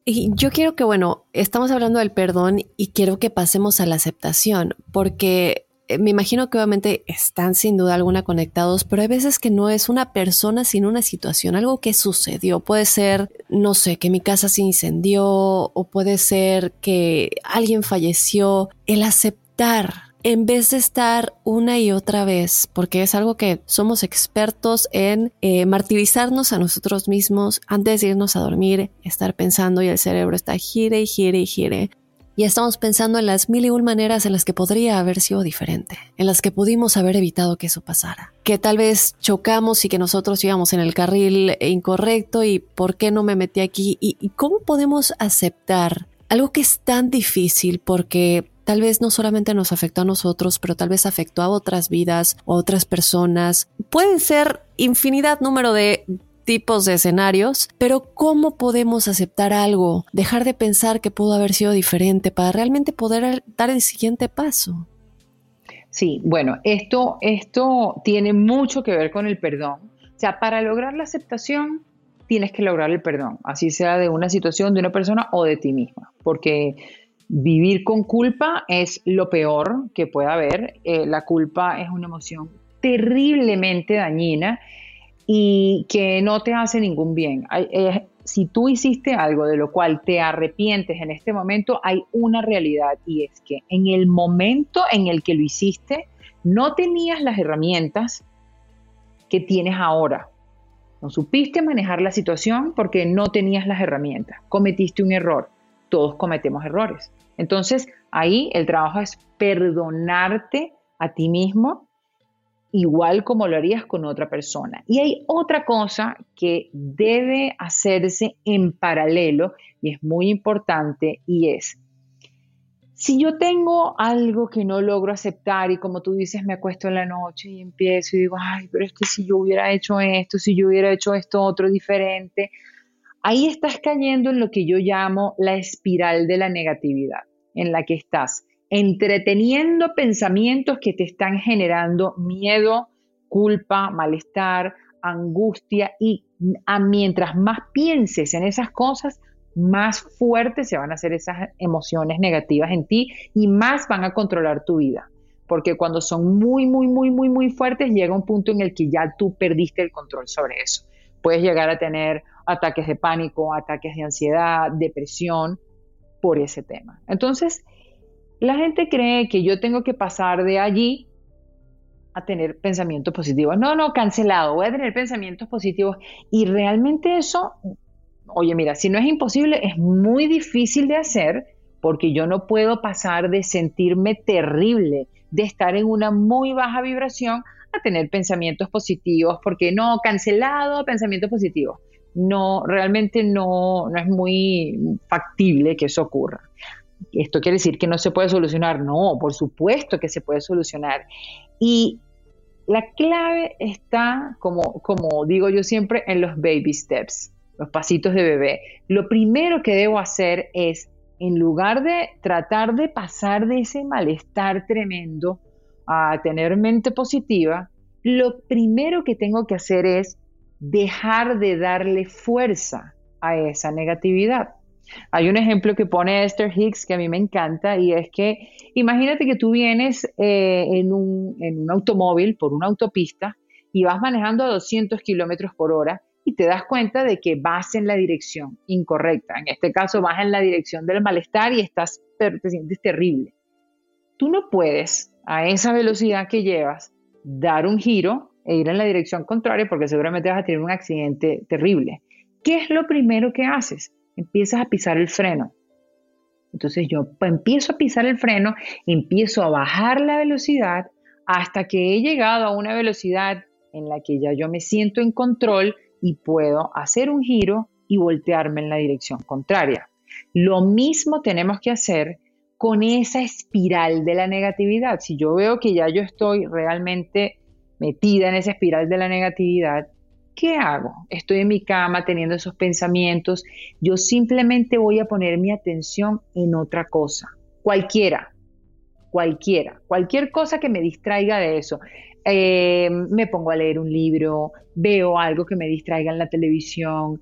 Y yo quiero que, bueno, estamos hablando del perdón y quiero que pasemos a la aceptación, porque eh, me imagino que obviamente están sin duda alguna conectados, pero hay veces que no es una persona sino una situación, algo que sucedió. Puede ser, no sé, que mi casa se incendió o puede ser que alguien falleció. El aceptar en vez de estar una y otra vez, porque es algo que somos expertos en eh, martirizarnos a nosotros mismos antes de irnos a dormir, estar pensando y el cerebro está gire y gire y gire y estamos pensando en las mil y un maneras en las que podría haber sido diferente, en las que pudimos haber evitado que eso pasara. Que tal vez chocamos y que nosotros íbamos en el carril incorrecto y por qué no me metí aquí y, y cómo podemos aceptar algo que es tan difícil porque tal vez no solamente nos afectó a nosotros, pero tal vez afectó a otras vidas, a otras personas. Pueden ser infinidad número de tipos de escenarios, pero ¿cómo podemos aceptar algo, dejar de pensar que pudo haber sido diferente para realmente poder dar el siguiente paso? Sí, bueno, esto, esto tiene mucho que ver con el perdón. O sea, para lograr la aceptación tienes que lograr el perdón, así sea de una situación, de una persona o de ti misma, porque vivir con culpa es lo peor que pueda haber. Eh, la culpa es una emoción terriblemente dañina y que no te hace ningún bien. Eh, si tú hiciste algo de lo cual te arrepientes en este momento, hay una realidad y es que en el momento en el que lo hiciste, no tenías las herramientas que tienes ahora. No supiste manejar la situación porque no tenías las herramientas. Cometiste un error. Todos cometemos errores. Entonces, ahí el trabajo es perdonarte a ti mismo igual como lo harías con otra persona. Y hay otra cosa que debe hacerse en paralelo y es muy importante y es, si yo tengo algo que no logro aceptar y como tú dices, me acuesto en la noche y empiezo y digo, ay, pero es que si yo hubiera hecho esto, si yo hubiera hecho esto otro diferente, ahí estás cayendo en lo que yo llamo la espiral de la negatividad, en la que estás entreteniendo pensamientos que te están generando miedo, culpa, malestar, angustia y a mientras más pienses en esas cosas, más fuertes se van a hacer esas emociones negativas en ti y más van a controlar tu vida. Porque cuando son muy, muy, muy, muy, muy fuertes, llega un punto en el que ya tú perdiste el control sobre eso. Puedes llegar a tener ataques de pánico, ataques de ansiedad, depresión por ese tema. Entonces, la gente cree que yo tengo que pasar de allí a tener pensamientos positivos. No, no, cancelado, voy a tener pensamientos positivos. Y realmente eso, oye, mira, si no es imposible, es muy difícil de hacer porque yo no puedo pasar de sentirme terrible, de estar en una muy baja vibración a tener pensamientos positivos, porque no, cancelado, pensamientos positivos. No, realmente no, no es muy factible que eso ocurra esto quiere decir que no se puede solucionar. No, por supuesto que se puede solucionar. Y la clave está, como, como digo yo siempre, en los baby steps, los pasitos de bebé. Lo primero que debo hacer es, en lugar de tratar de pasar de ese malestar tremendo a tener mente positiva, lo primero que tengo que hacer es dejar de darle fuerza a esa negatividad. Hay un ejemplo que pone Esther Hicks que a mí me encanta y es que imagínate que tú vienes eh, en, un, en, un, automóvil por una autopista y vas manejando a 200 kilómetros por hora y te das cuenta de que vas en la dirección incorrecta. En este caso, vas en la dirección del malestar y estás, te sientes terrible. Tú no puedes a esa velocidad que llevas dar un giro e ir en la dirección contraria porque seguramente vas a tener un accidente terrible. ¿Qué es lo primero que haces? empiezas a pisar el freno. Entonces yo empiezo a pisar el freno, empiezo a bajar la velocidad hasta que he llegado a una velocidad en la que ya yo me siento en control y puedo hacer un giro y voltearme en la dirección contraria. Lo mismo tenemos que hacer con esa espiral de la negatividad. Si yo veo que ya yo estoy realmente metida en esa espiral de la negatividad, ¿qué hago? Estoy en mi cama teniendo esos pensamientos. Yo simplemente voy a poner mi atención en otra cosa, cualquiera, cualquiera, cualquier cosa que me distraiga de eso. Eh, me pongo a leer un libro, veo algo que me distraiga en la televisión.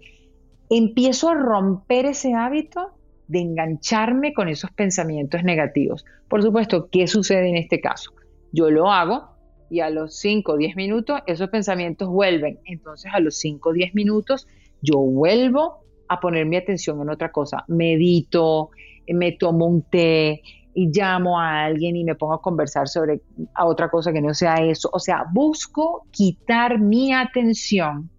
Empiezo a romper ese hábito de engancharme con esos pensamientos negativos. Por supuesto, ¿qué sucede en este caso? Yo lo hago y a los 5 o 10 minutos esos pensamientos vuelven. Entonces a los 5 o 10 minutos yo vuelvo a poner mi atención en otra cosa. Medito, me tomo un té y llamo a alguien y me pongo a conversar sobre a otra cosa que no sea eso. O sea, busco quitar mi atención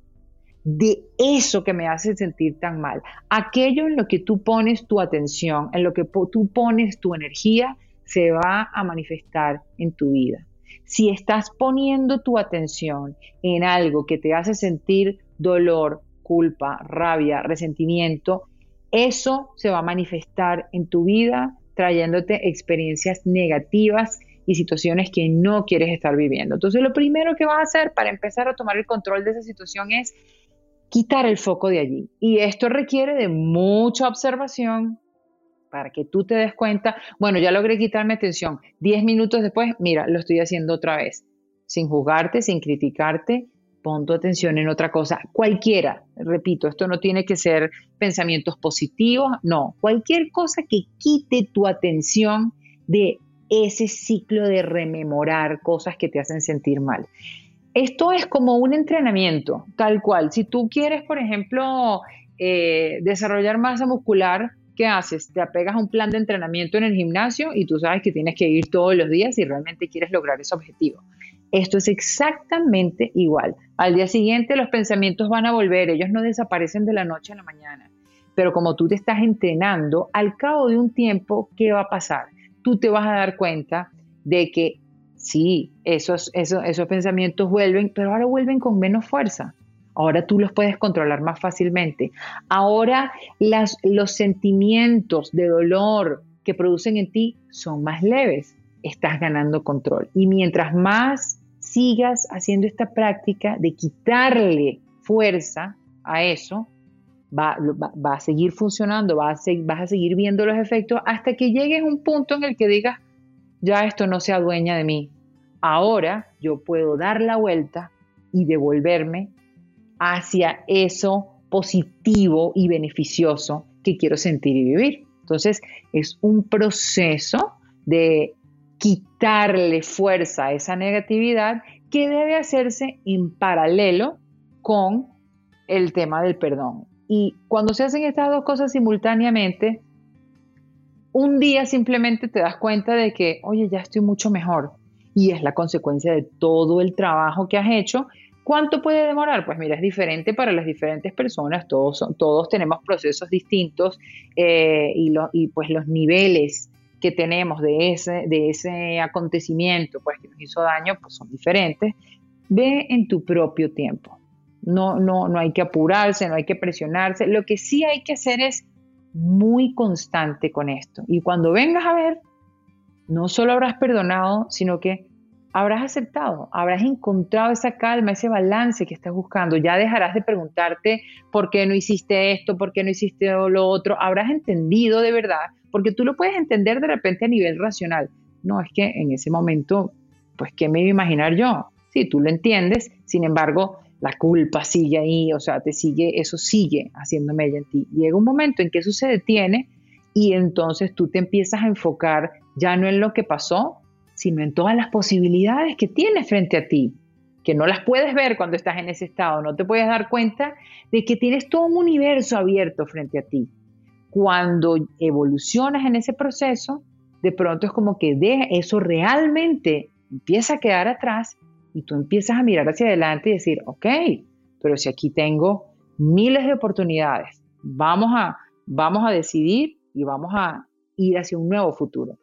de eso que me hace sentir tan mal. Aquello en lo que tú pones tu atención, en lo que tú pones tu energía, se va a manifestar en tu vida. Si estás poniendo tu atención en algo que te hace sentir dolor, culpa, rabia, resentimiento, eso se va a manifestar en tu vida trayéndote experiencias negativas y situaciones que no quieres estar viviendo. Entonces, lo primero que vas a hacer para empezar a tomar el control de esa situación es quitar el foco de allí. Y esto requiere de mucha observación, para que tú te des cuenta, bueno, ya logré quitarme atención. Diez minutos después, mira, lo estoy haciendo otra vez. Sin juzgarte, sin criticarte, pon tu atención en otra cosa. Cualquiera, repito, esto no tiene que ser pensamientos positivos, no, cualquier cosa que quite tu atención de ese ciclo de rememorar cosas que te hacen sentir mal. Esto es como un entrenamiento, tal cual. Si tú quieres, por ejemplo, eh, desarrollar masa muscular, ¿qué haces? Te apegas a un plan de entrenamiento en el gimnasio y tú sabes que tienes que ir todos los días si realmente quieres lograr ese objetivo. Esto es exactamente igual. Al día siguiente los pensamientos van a volver, ellos no desaparecen de la noche a la mañana. Pero como tú te estás entrenando, al cabo de un tiempo, ¿qué va a pasar? Tú te vas a dar cuenta de que sí, esos, esos, esos pensamientos vuelven, pero ahora vuelven con menos fuerza. Ahora tú los puedes controlar más fácilmente. Ahora los sentimientos de dolor que producen en ti son más leves. Estás ganando control. Y mientras más sigas haciendo esta práctica de quitarle fuerza a eso, va, a seguir funcionando, va a vas a seguir viendo los efectos hasta que llegues a un punto en el que digas, ya esto no se adueña de mí. Ahora yo puedo dar la vuelta y devolverme hacia eso positivo y beneficioso que quiero sentir y vivir. Entonces, es un proceso de quitarle fuerza a esa negatividad que debe hacerse en paralelo con el tema del perdón. Y cuando se hacen estas dos cosas simultáneamente, un día simplemente te das cuenta de que, oye, ya estoy mucho mejor. Y es la consecuencia de todo el trabajo que has hecho ¿Cuánto puede demorar? Pues mira, es diferente para las diferentes personas, todos, todos tenemos procesos distintos eh, y, y, pues los niveles que tenemos de ese, de ese acontecimiento pues, que nos hizo daño pues son diferentes. Ve en tu propio tiempo. No, no, no hay que apurarse, no hay que presionarse. Lo que sí hay que hacer es muy constante con esto. Y cuando vengas a ver, no solo habrás perdonado, sino que habrás aceptado, habrás encontrado esa calma, ese balance que estás buscando. Ya dejarás de preguntarte por qué no hiciste esto, por qué no hiciste lo otro. Habrás entendido de verdad, porque tú lo puedes entender de repente a nivel racional. No, es que en ese momento, pues, ¿qué me iba a imaginar yo? Sí, tú lo entiendes, sin embargo, la culpa sigue ahí, o sea, te sigue, eso sigue haciendo mella en ti. Llega un momento en que eso se detiene y entonces tú te empiezas a enfocar ya no en lo que pasó, sino en todas las posibilidades que tienes frente a ti, que no las puedes ver cuando estás en ese estado, no te puedes dar cuenta de que tienes todo un universo abierto frente a ti. Cuando evolucionas en ese proceso, de pronto es como que de eso realmente empieza a quedar atrás y tú empiezas a mirar hacia adelante y decir, ok, pero si aquí tengo miles de oportunidades, vamos a, vamos a decidir y vamos a ir hacia un nuevo futuro.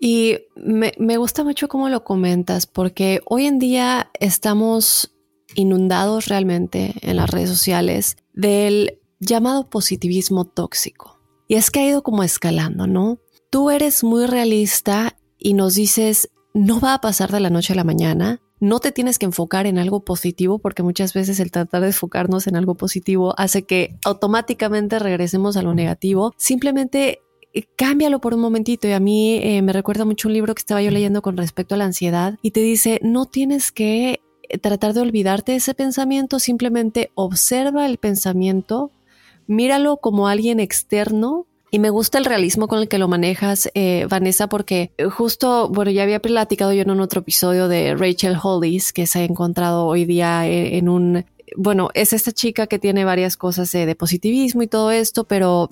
Y me, gusta mucho cómo lo comentas, porque hoy en día estamos inundados realmente en las redes sociales del llamado positivismo tóxico. Y es que ha ido como escalando, ¿no? Tú eres muy realista y nos dices, no va a pasar de la noche a la mañana, no te tienes que enfocar en algo positivo porque muchas veces el tratar de enfocarnos en algo positivo hace que automáticamente regresemos a lo negativo. Simplemente cámbialo por un momentito. Y a mí eh, me recuerda mucho un libro que estaba yo leyendo con respecto a la ansiedad y te dice, no tienes que eh, tratar de olvidarte de ese pensamiento, simplemente observa el pensamiento, míralo como alguien externo. Y me gusta el realismo con el que lo manejas, Vanessa, porque justo, bueno, ya había platicado yo en un otro episodio de Rachel Hollis, que se ha encontrado hoy día en un bueno, es esta chica que tiene varias cosas de, positivismo y todo esto, pero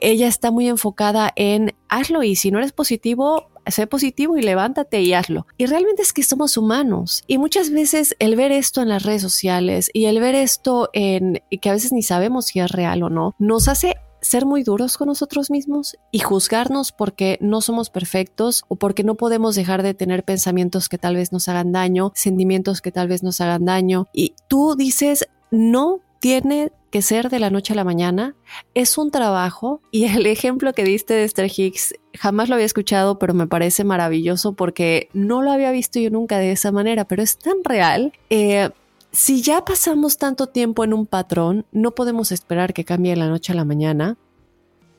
ella está muy enfocada en hazlo y si no eres positivo, sé positivo y levántate y hazlo. Y realmente es que somos humanos y muchas veces el ver esto en las redes sociales y el ver esto en que a veces ni sabemos si es real o no, nos hace ser muy duros con nosotros mismos y juzgarnos porque no somos perfectos o porque no podemos dejar de tener pensamientos que tal vez nos hagan daño, sentimientos que tal vez nos hagan daño. Y tú dices, no tiene que ser de la noche a la mañana, es un trabajo y el ejemplo que diste de Esther Hicks jamás lo había escuchado, pero me parece maravilloso porque no lo había visto yo nunca de esa manera, pero es tan real. Eh, si ya pasamos tanto tiempo en un patrón, no podemos esperar que cambie de la noche a la mañana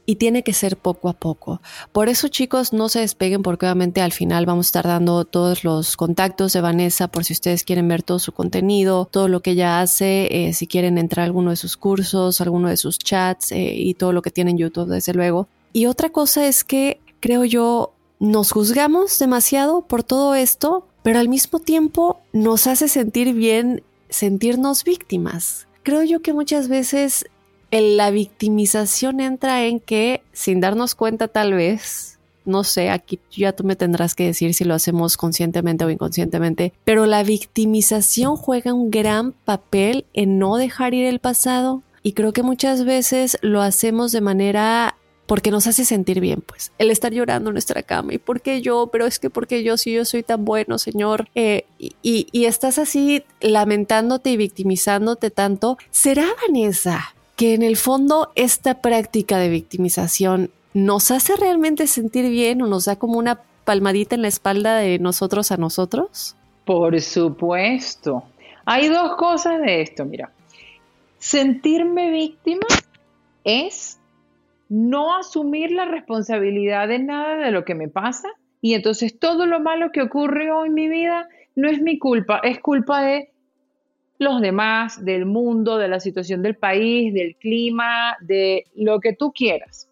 y tiene que ser poco a poco. Por eso chicos, no se despeguen porque obviamente al final vamos a estar dando todos los contactos de Vanessa por si ustedes quieren ver todo su contenido, todo lo que ella hace, eh, si quieren entrar a alguno de sus cursos, alguno de sus chats eh, y todo lo que tiene en YouTube desde luego. Y otra cosa es que creo yo nos juzgamos demasiado por todo esto pero al mismo tiempo nos hace sentir bien sentirnos víctimas. Creo yo que muchas veces la victimización entra en que, sin darnos cuenta tal vez, no sé, aquí ya tú me tendrás que decir si lo hacemos conscientemente o inconscientemente, pero la victimización juega un gran papel en no dejar ir el pasado y creo que muchas veces lo hacemos de manera porque nos hace sentir bien, pues, el estar llorando en nuestra cama. ¿Y por qué yo? Pero es que porque yo, si yo soy tan bueno, Señor, eh, y, y estás así lamentándote y victimizándote tanto, ¿será, Vanessa, que en el fondo esta práctica de victimización nos hace realmente sentir bien o nos da como una palmadita en la espalda de nosotros a nosotros? Por supuesto. Hay dos cosas de esto, mira. Sentirme víctima es no asumir la responsabilidad de nada de lo que me pasa y entonces todo lo malo que ocurrió en mi vida no es mi culpa, es culpa de los demás, del mundo, de la situación del país, del clima, de lo que tú quieras.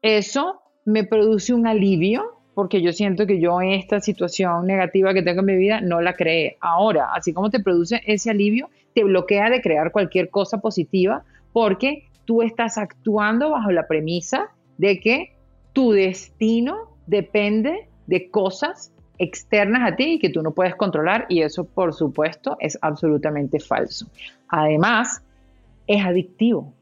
Eso me produce un alivio porque yo siento que yo esta situación negativa que tengo en mi vida no la creé. Ahora, así como te produce ese alivio, te bloquea de crear cualquier cosa positiva porque tú estás actuando bajo la premisa de que tu destino depende de cosas externas a ti y que tú no puedes controlar y eso por supuesto es absolutamente falso. Además, es adictivo.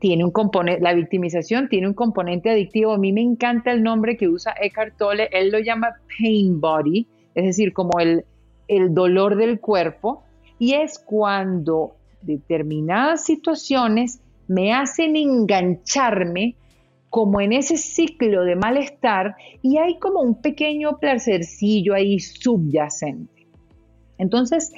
Tiene un componente, la victimización tiene un componente adictivo. A mí me encanta el nombre que usa Eckhart Tolle, él lo llama pain body, es decir, como el, el dolor del cuerpo, y es cuando determinadas situaciones me hacen engancharme como en ese ciclo de malestar y hay como un pequeño placercillo ahí subyacente. Entonces,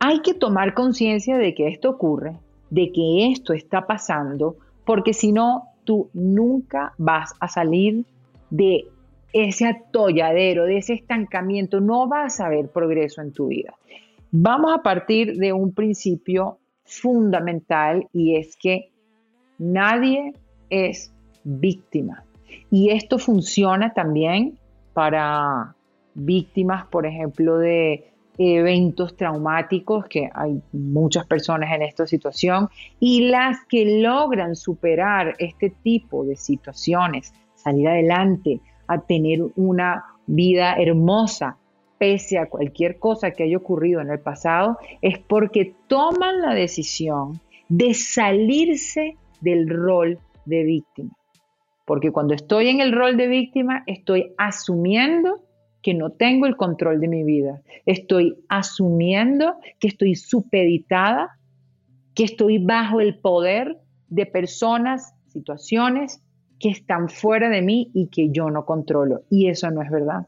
hay que tomar conciencia de que esto ocurre, de que esto está pasando, porque si no, tú nunca vas a salir de ese atolladero, de ese estancamiento, no vas a ver progreso en tu vida. Vamos a partir de un principio fundamental y es que Nadie es víctima. Y esto funciona también para víctimas, por ejemplo, de eventos traumáticos, que hay muchas personas en esta situación, y las que logran superar este tipo de situaciones, salir adelante, a tener una vida hermosa, pese a cualquier cosa que haya ocurrido en el pasado, es porque toman la decisión de salirse del rol de víctima. Porque cuando estoy en el rol de víctima, estoy asumiendo que no tengo el control de mi vida. Estoy asumiendo que estoy supeditada, que estoy bajo el poder de personas, situaciones que están fuera de mí y que yo no controlo. Y eso no es verdad.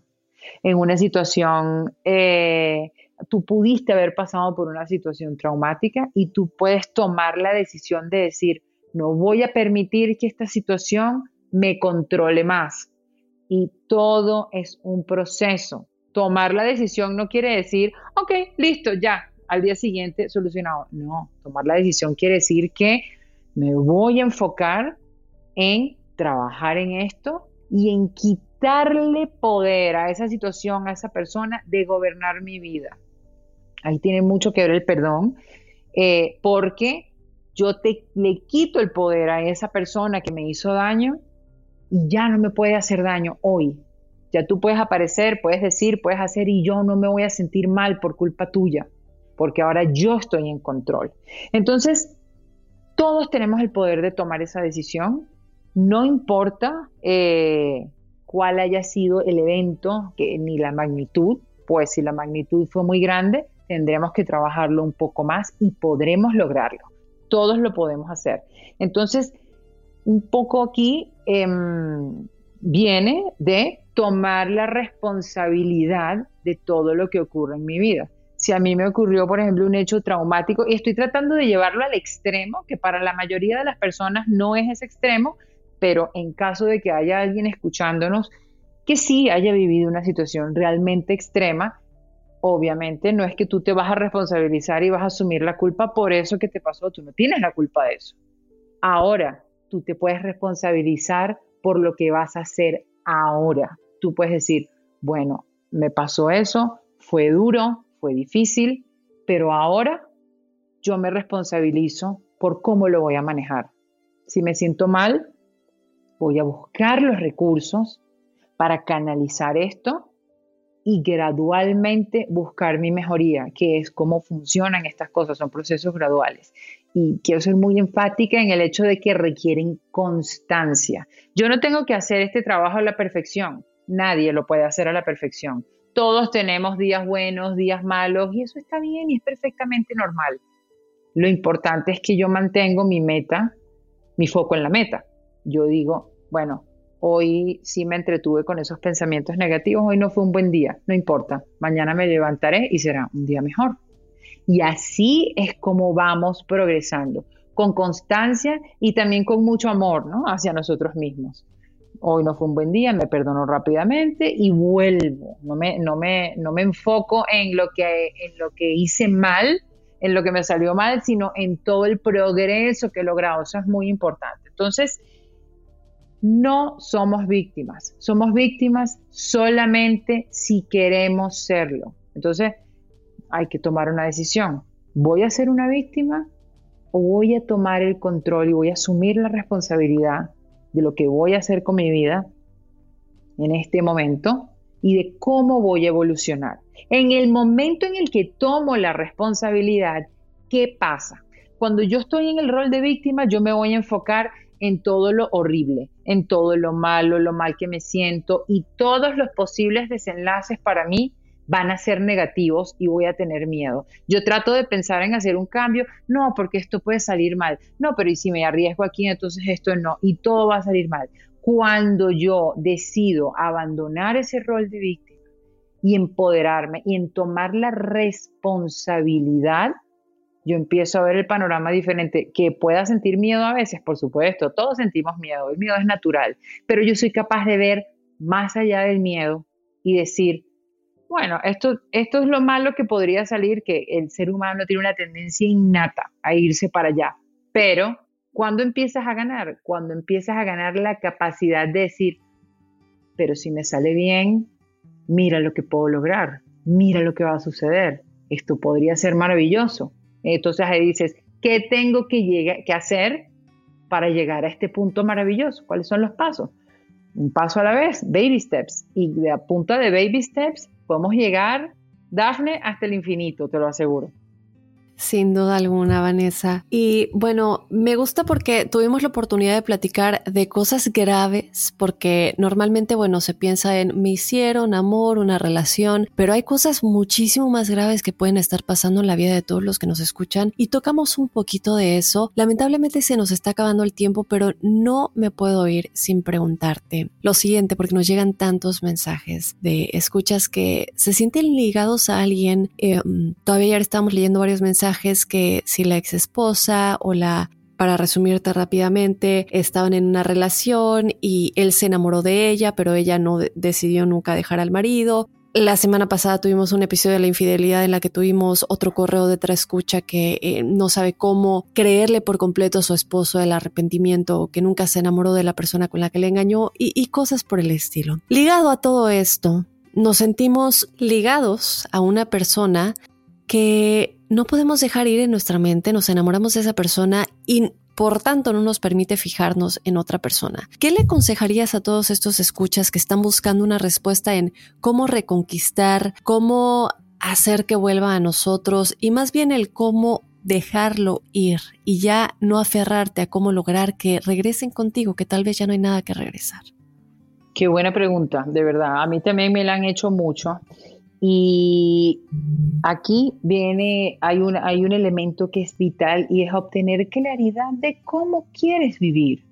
En una situación, eh, tú pudiste haber pasado por una situación traumática y tú puedes tomar la decisión de decir, no voy a permitir que esta situación me controle más. Y todo es un proceso. Tomar la decisión no quiere decir, ok, listo, ya, al día siguiente solucionado. No, tomar la decisión quiere decir que me voy a enfocar en trabajar en esto y en quitarle poder a esa situación, a esa persona de gobernar mi vida. Ahí tiene mucho que ver el perdón, eh, porque yo te, le quito el poder a esa persona que me hizo daño y ya no me puede hacer daño hoy. Ya tú puedes aparecer, puedes decir, puedes hacer y yo no me voy a sentir mal por culpa tuya, porque ahora yo estoy en control. Entonces, todos tenemos el poder de tomar esa decisión, no importa eh, cuál haya sido el evento ni la magnitud, pues si la magnitud fue muy grande, tendremos que trabajarlo un poco más y podremos lograrlo todos lo podemos hacer. Entonces, un poco aquí em, viene de tomar la responsabilidad de todo lo que ocurre en mi vida. Si a mí me ocurrió, por ejemplo, un hecho traumático y estoy tratando de llevarlo al extremo, que para la mayoría de las personas no es ese extremo, pero en caso de que haya alguien escuchándonos que sí haya vivido una situación realmente extrema, obviamente no es que tú te vas a responsabilizar y vas a asumir la culpa por eso que te pasó, tú no tienes la culpa de eso. Ahora, tú te puedes responsabilizar por lo que vas a hacer ahora. Tú puedes decir, bueno, me pasó eso, fue duro, fue difícil, pero ahora yo me responsabilizo por cómo lo voy a manejar. Si me siento mal, voy a buscar los recursos para canalizar esto y gradualmente buscar mi mejoría, que es cómo funcionan estas cosas, son procesos graduales. Y quiero ser muy enfática en el hecho de que requieren constancia. Yo no tengo que hacer este trabajo a la perfección, nadie lo puede hacer a la perfección. Todos tenemos días buenos, días malos, y eso está bien y es perfectamente normal. Lo importante es que yo mantengo mi meta, mi foco en la meta. Yo digo, bueno, Hoy sí me entretuve con esos pensamientos negativos, hoy no fue un buen día, no importa, mañana me levantaré y será un día mejor. Y así es como vamos progresando, con constancia y también con mucho amor ¿no? hacia nosotros mismos. Hoy no fue un buen día, me perdono rápidamente y vuelvo. No me, no me, no me enfoco en lo, que, en lo que hice mal, en lo que me salió mal, sino en todo el progreso que he logrado. Eso es muy importante. Entonces, no somos víctimas, somos víctimas solamente si queremos serlo. Entonces, hay que tomar una decisión. ¿Voy a ser una víctima o voy a tomar el control y voy a asumir la responsabilidad de lo que voy a hacer con mi vida en este momento y de cómo voy a evolucionar? En el momento en el que tomo la responsabilidad, ¿qué pasa? Cuando yo estoy en el rol de víctima, yo me voy a enfocar en todo lo horrible, en todo lo malo, lo mal que me siento y todos los posibles desenlaces para mí van a ser negativos y voy a tener miedo. Yo trato de pensar en hacer un cambio, no, porque esto puede salir mal, no, pero y si me arriesgo aquí, entonces esto no, y todo va a salir mal. Cuando yo decido abandonar ese rol de víctima y empoderarme y en tomar la responsabilidad yo empiezo a ver el panorama diferente, que pueda sentir miedo a veces, por supuesto, todos sentimos miedo, el miedo es natural, pero yo soy capaz de ver más allá del miedo y decir, bueno, esto, esto es lo malo que podría salir, que el ser humano tiene una tendencia innata a irse para allá, pero cuando empiezas a ganar? Cuando empiezas a ganar la capacidad de decir, pero si me sale bien, mira lo que puedo lograr, mira lo que va a suceder, esto podría ser maravilloso. Entonces ahí dices, ¿qué tengo que, hacer para llegar a este punto maravilloso? ¿Cuáles son los pasos? Un paso a la vez, baby steps. Y de a punta de baby steps podemos llegar, Dafne, hasta el infinito, te lo aseguro. Sin duda alguna, Vanessa. Y bueno, me gusta porque tuvimos la oportunidad de platicar de cosas graves, porque normalmente, bueno, se piensa en me hicieron amor, una relación, pero hay cosas muchísimo más graves que pueden estar pasando en la vida de todos los que nos escuchan y tocamos un poquito de eso. Lamentablemente se nos está acabando el tiempo, pero no me puedo ir sin preguntarte lo siguiente, porque nos llegan tantos mensajes de escuchas que se sienten ligados a alguien. Eh, todavía ya estamos leyendo varios mensajes que si la ex esposa o la para resumirte rápidamente, estaban en una relación y él se enamoró de ella, pero ella no decidió nunca dejar al marido. La semana pasada tuvimos un episodio de la infidelidad en la que tuvimos otro correo de escucha que eh, no sabe cómo creerle por completo a su esposo el arrepentimiento que nunca se enamoró de la persona con la que le engañó y cosas por el estilo. Ligado a todo esto, nos sentimos ligados a una persona que no podemos dejar ir en nuestra mente, nos enamoramos de esa persona y por tanto no nos permite fijarnos en otra persona. ¿Qué le aconsejarías a todos estos escuchas que están buscando una respuesta en cómo reconquistar, cómo hacer que vuelva a nosotros y más bien el cómo dejarlo ir y ya no aferrarte a cómo lograr que regresen contigo, que tal vez ya no hay nada que regresar? Qué buena pregunta, de verdad. A mí también me la han hecho mucho. Y aquí viene, hay un, hay un elemento que es vital y es obtener claridad de cómo quieres vivir.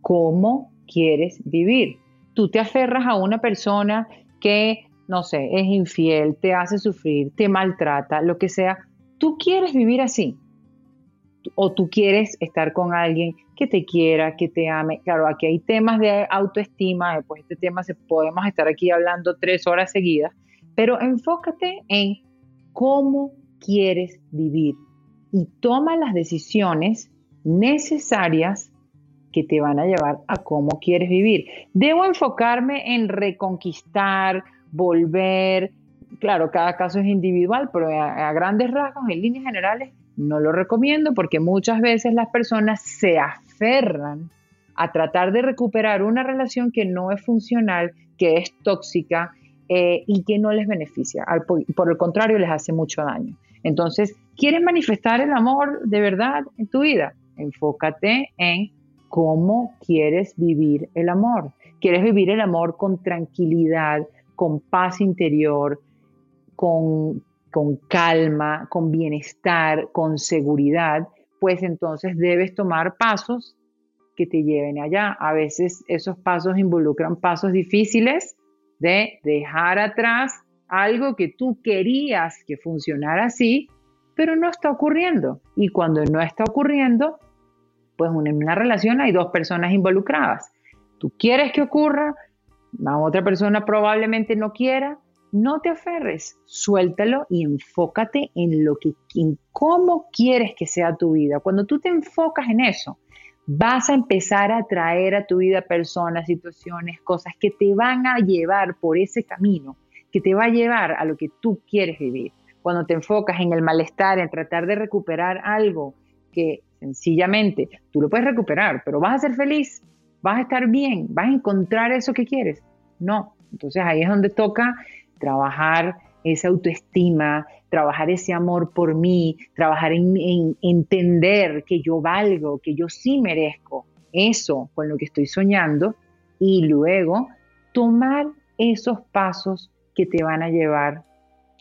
¿Cómo quieres vivir? Tú te aferras a una persona que, no sé, es infiel, te hace sufrir, te maltrata, lo que sea. Tú quieres vivir así. O tú quieres estar con alguien que te quiera, que te ame. Claro, aquí hay temas de autoestima, después este tema se podemos estar aquí hablando tres horas seguidas, pero enfócate en cómo quieres vivir y toma las decisiones necesarias que te van a llevar a cómo quieres vivir. Debo enfocarme en reconquistar, volver, claro, cada caso es individual, pero a, grandes rasgos, en líneas generales, no lo recomiendo porque muchas veces las personas se aferran a tratar de recuperar una relación que no es funcional, que es tóxica eh, y que no les beneficia. por el contrario, les hace mucho daño. Entonces, ¿quieres manifestar el amor de verdad en tu vida? Enfócate en cómo quieres vivir el amor. ¿Quieres vivir el amor con tranquilidad, con paz interior, con, con calma, con bienestar, con seguridad? Pues entonces debes tomar pasos que te lleven allá. A veces esos pasos involucran pasos difíciles de dejar atrás algo que tú querías que funcionara así, pero no está ocurriendo. Y cuando no está ocurriendo, pues en una relación hay dos personas involucradas. Tú quieres que ocurra, la otra persona probablemente no quiera, no te aferres, suéltalo y enfócate en lo que en cómo quieres que sea tu vida. Cuando tú te enfocas en eso, vas a empezar a traer a tu vida personas, situaciones, cosas que te van a llevar por ese camino, que te va a llevar a lo que tú quieres vivir. Cuando te enfocas en el malestar, en tratar de recuperar algo que sencillamente tú lo puedes recuperar, pero vas a ser feliz, vas a estar bien, vas a encontrar eso que quieres. No, entonces ahí es donde toca trabajar esa autoestima, trabajar ese amor por mí, trabajar en, entender que yo valgo, que yo sí merezco eso con lo que estoy soñando y luego tomar esos pasos que te van a llevar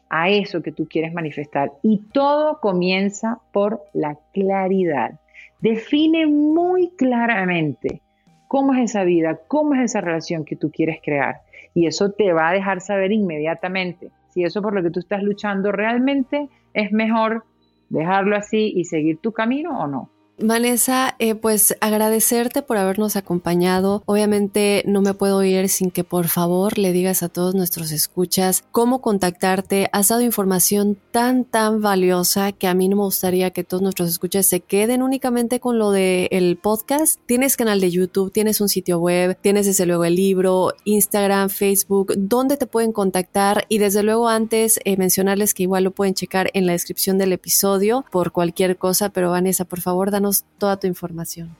a eso que tú quieres manifestar. Y todo comienza por la claridad. Define muy claramente cómo es esa vida, cómo es esa relación que tú quieres crear. Y eso te va a dejar saber inmediatamente si eso por lo que tú estás luchando realmente es mejor dejarlo así y seguir tu camino o no. Vanessa, eh, pues agradecerte por habernos acompañado. Obviamente no me puedo ir sin que por favor le digas a todos nuestros escuchas cómo contactarte. Has dado información tan, tan valiosa que a mí no me gustaría que todos nuestros escuchas se queden únicamente con lo del el podcast. Tienes canal de YouTube, tienes un sitio web, tienes desde luego el libro, Instagram, Facebook, ¿dónde te pueden contactar? Y desde luego antes eh, mencionarles que igual lo pueden checar en la descripción del episodio por cualquier cosa, pero Vanessa, por favor, danos toda tu información.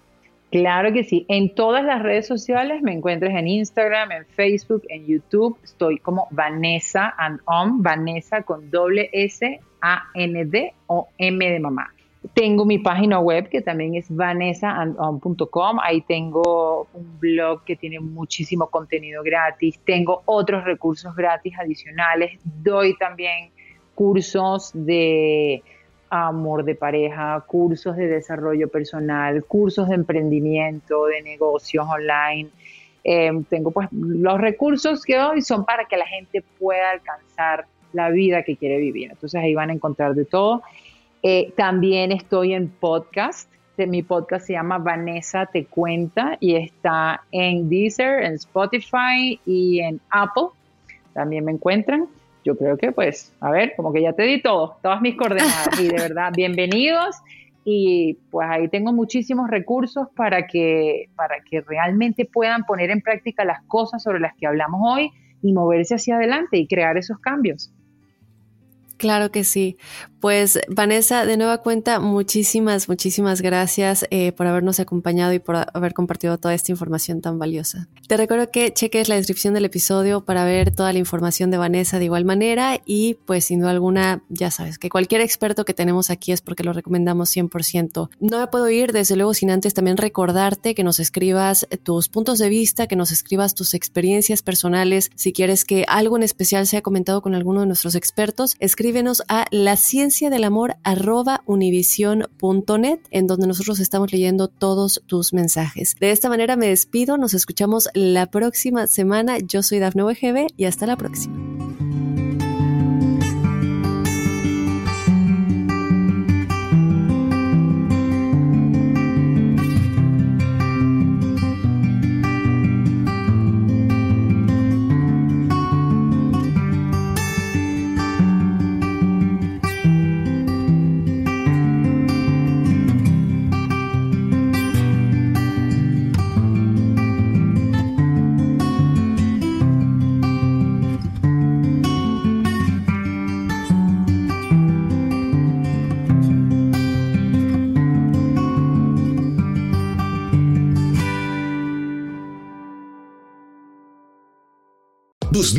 Claro que sí. En todas las redes sociales me encuentras en Instagram, en Facebook, en YouTube. Estoy como Vanessa and Om, Vanessa con doble S A N D o M de mamá. Tengo mi página web que también es vanessaandom.com. Ahí tengo un blog que tiene muchísimo contenido gratis. Tengo otros recursos gratis adicionales. Doy también cursos de amor de pareja, cursos de desarrollo personal, cursos de emprendimiento, de negocios online. Em, tengo pues los recursos que doy son para que la gente pueda alcanzar la vida que quiere vivir. Entonces ahí van a encontrar de todo. Eh, también estoy en podcast. Mi podcast se llama Vanessa Te Cuenta y está en Deezer, en Spotify y en Apple. También me encuentran yo creo que pues, a ver, como que ya te di todo, todas mis coordenadas y de [laughs] verdad, bienvenidos y pues ahí tengo muchísimos recursos para que, para que realmente puedan poner en práctica las cosas sobre las que hablamos hoy y moverse hacia adelante y crear esos cambios. Claro que sí. Pues Vanessa, de nueva cuenta, muchísimas, muchísimas gracias eh, por habernos acompañado y por haber compartido toda esta información tan valiosa. Te recuerdo que cheques la descripción del episodio para ver toda la información de Vanessa de igual manera y pues sin duda alguna, ya sabes que cualquier experto que tenemos aquí es porque lo recomendamos 100%. No me puedo ir desde luego sin antes también recordarte que nos escribas tus puntos de vista, que nos escribas tus experiencias personales. Si quieres que algo en especial sea comentado con alguno de nuestros expertos, escríbenos a la ciencia del amor arroba univision.net en donde nosotros estamos leyendo todos tus mensajes. De esta manera me despido, nos escuchamos la próxima semana. Yo soy Dafne Wegebe y hasta la próxima.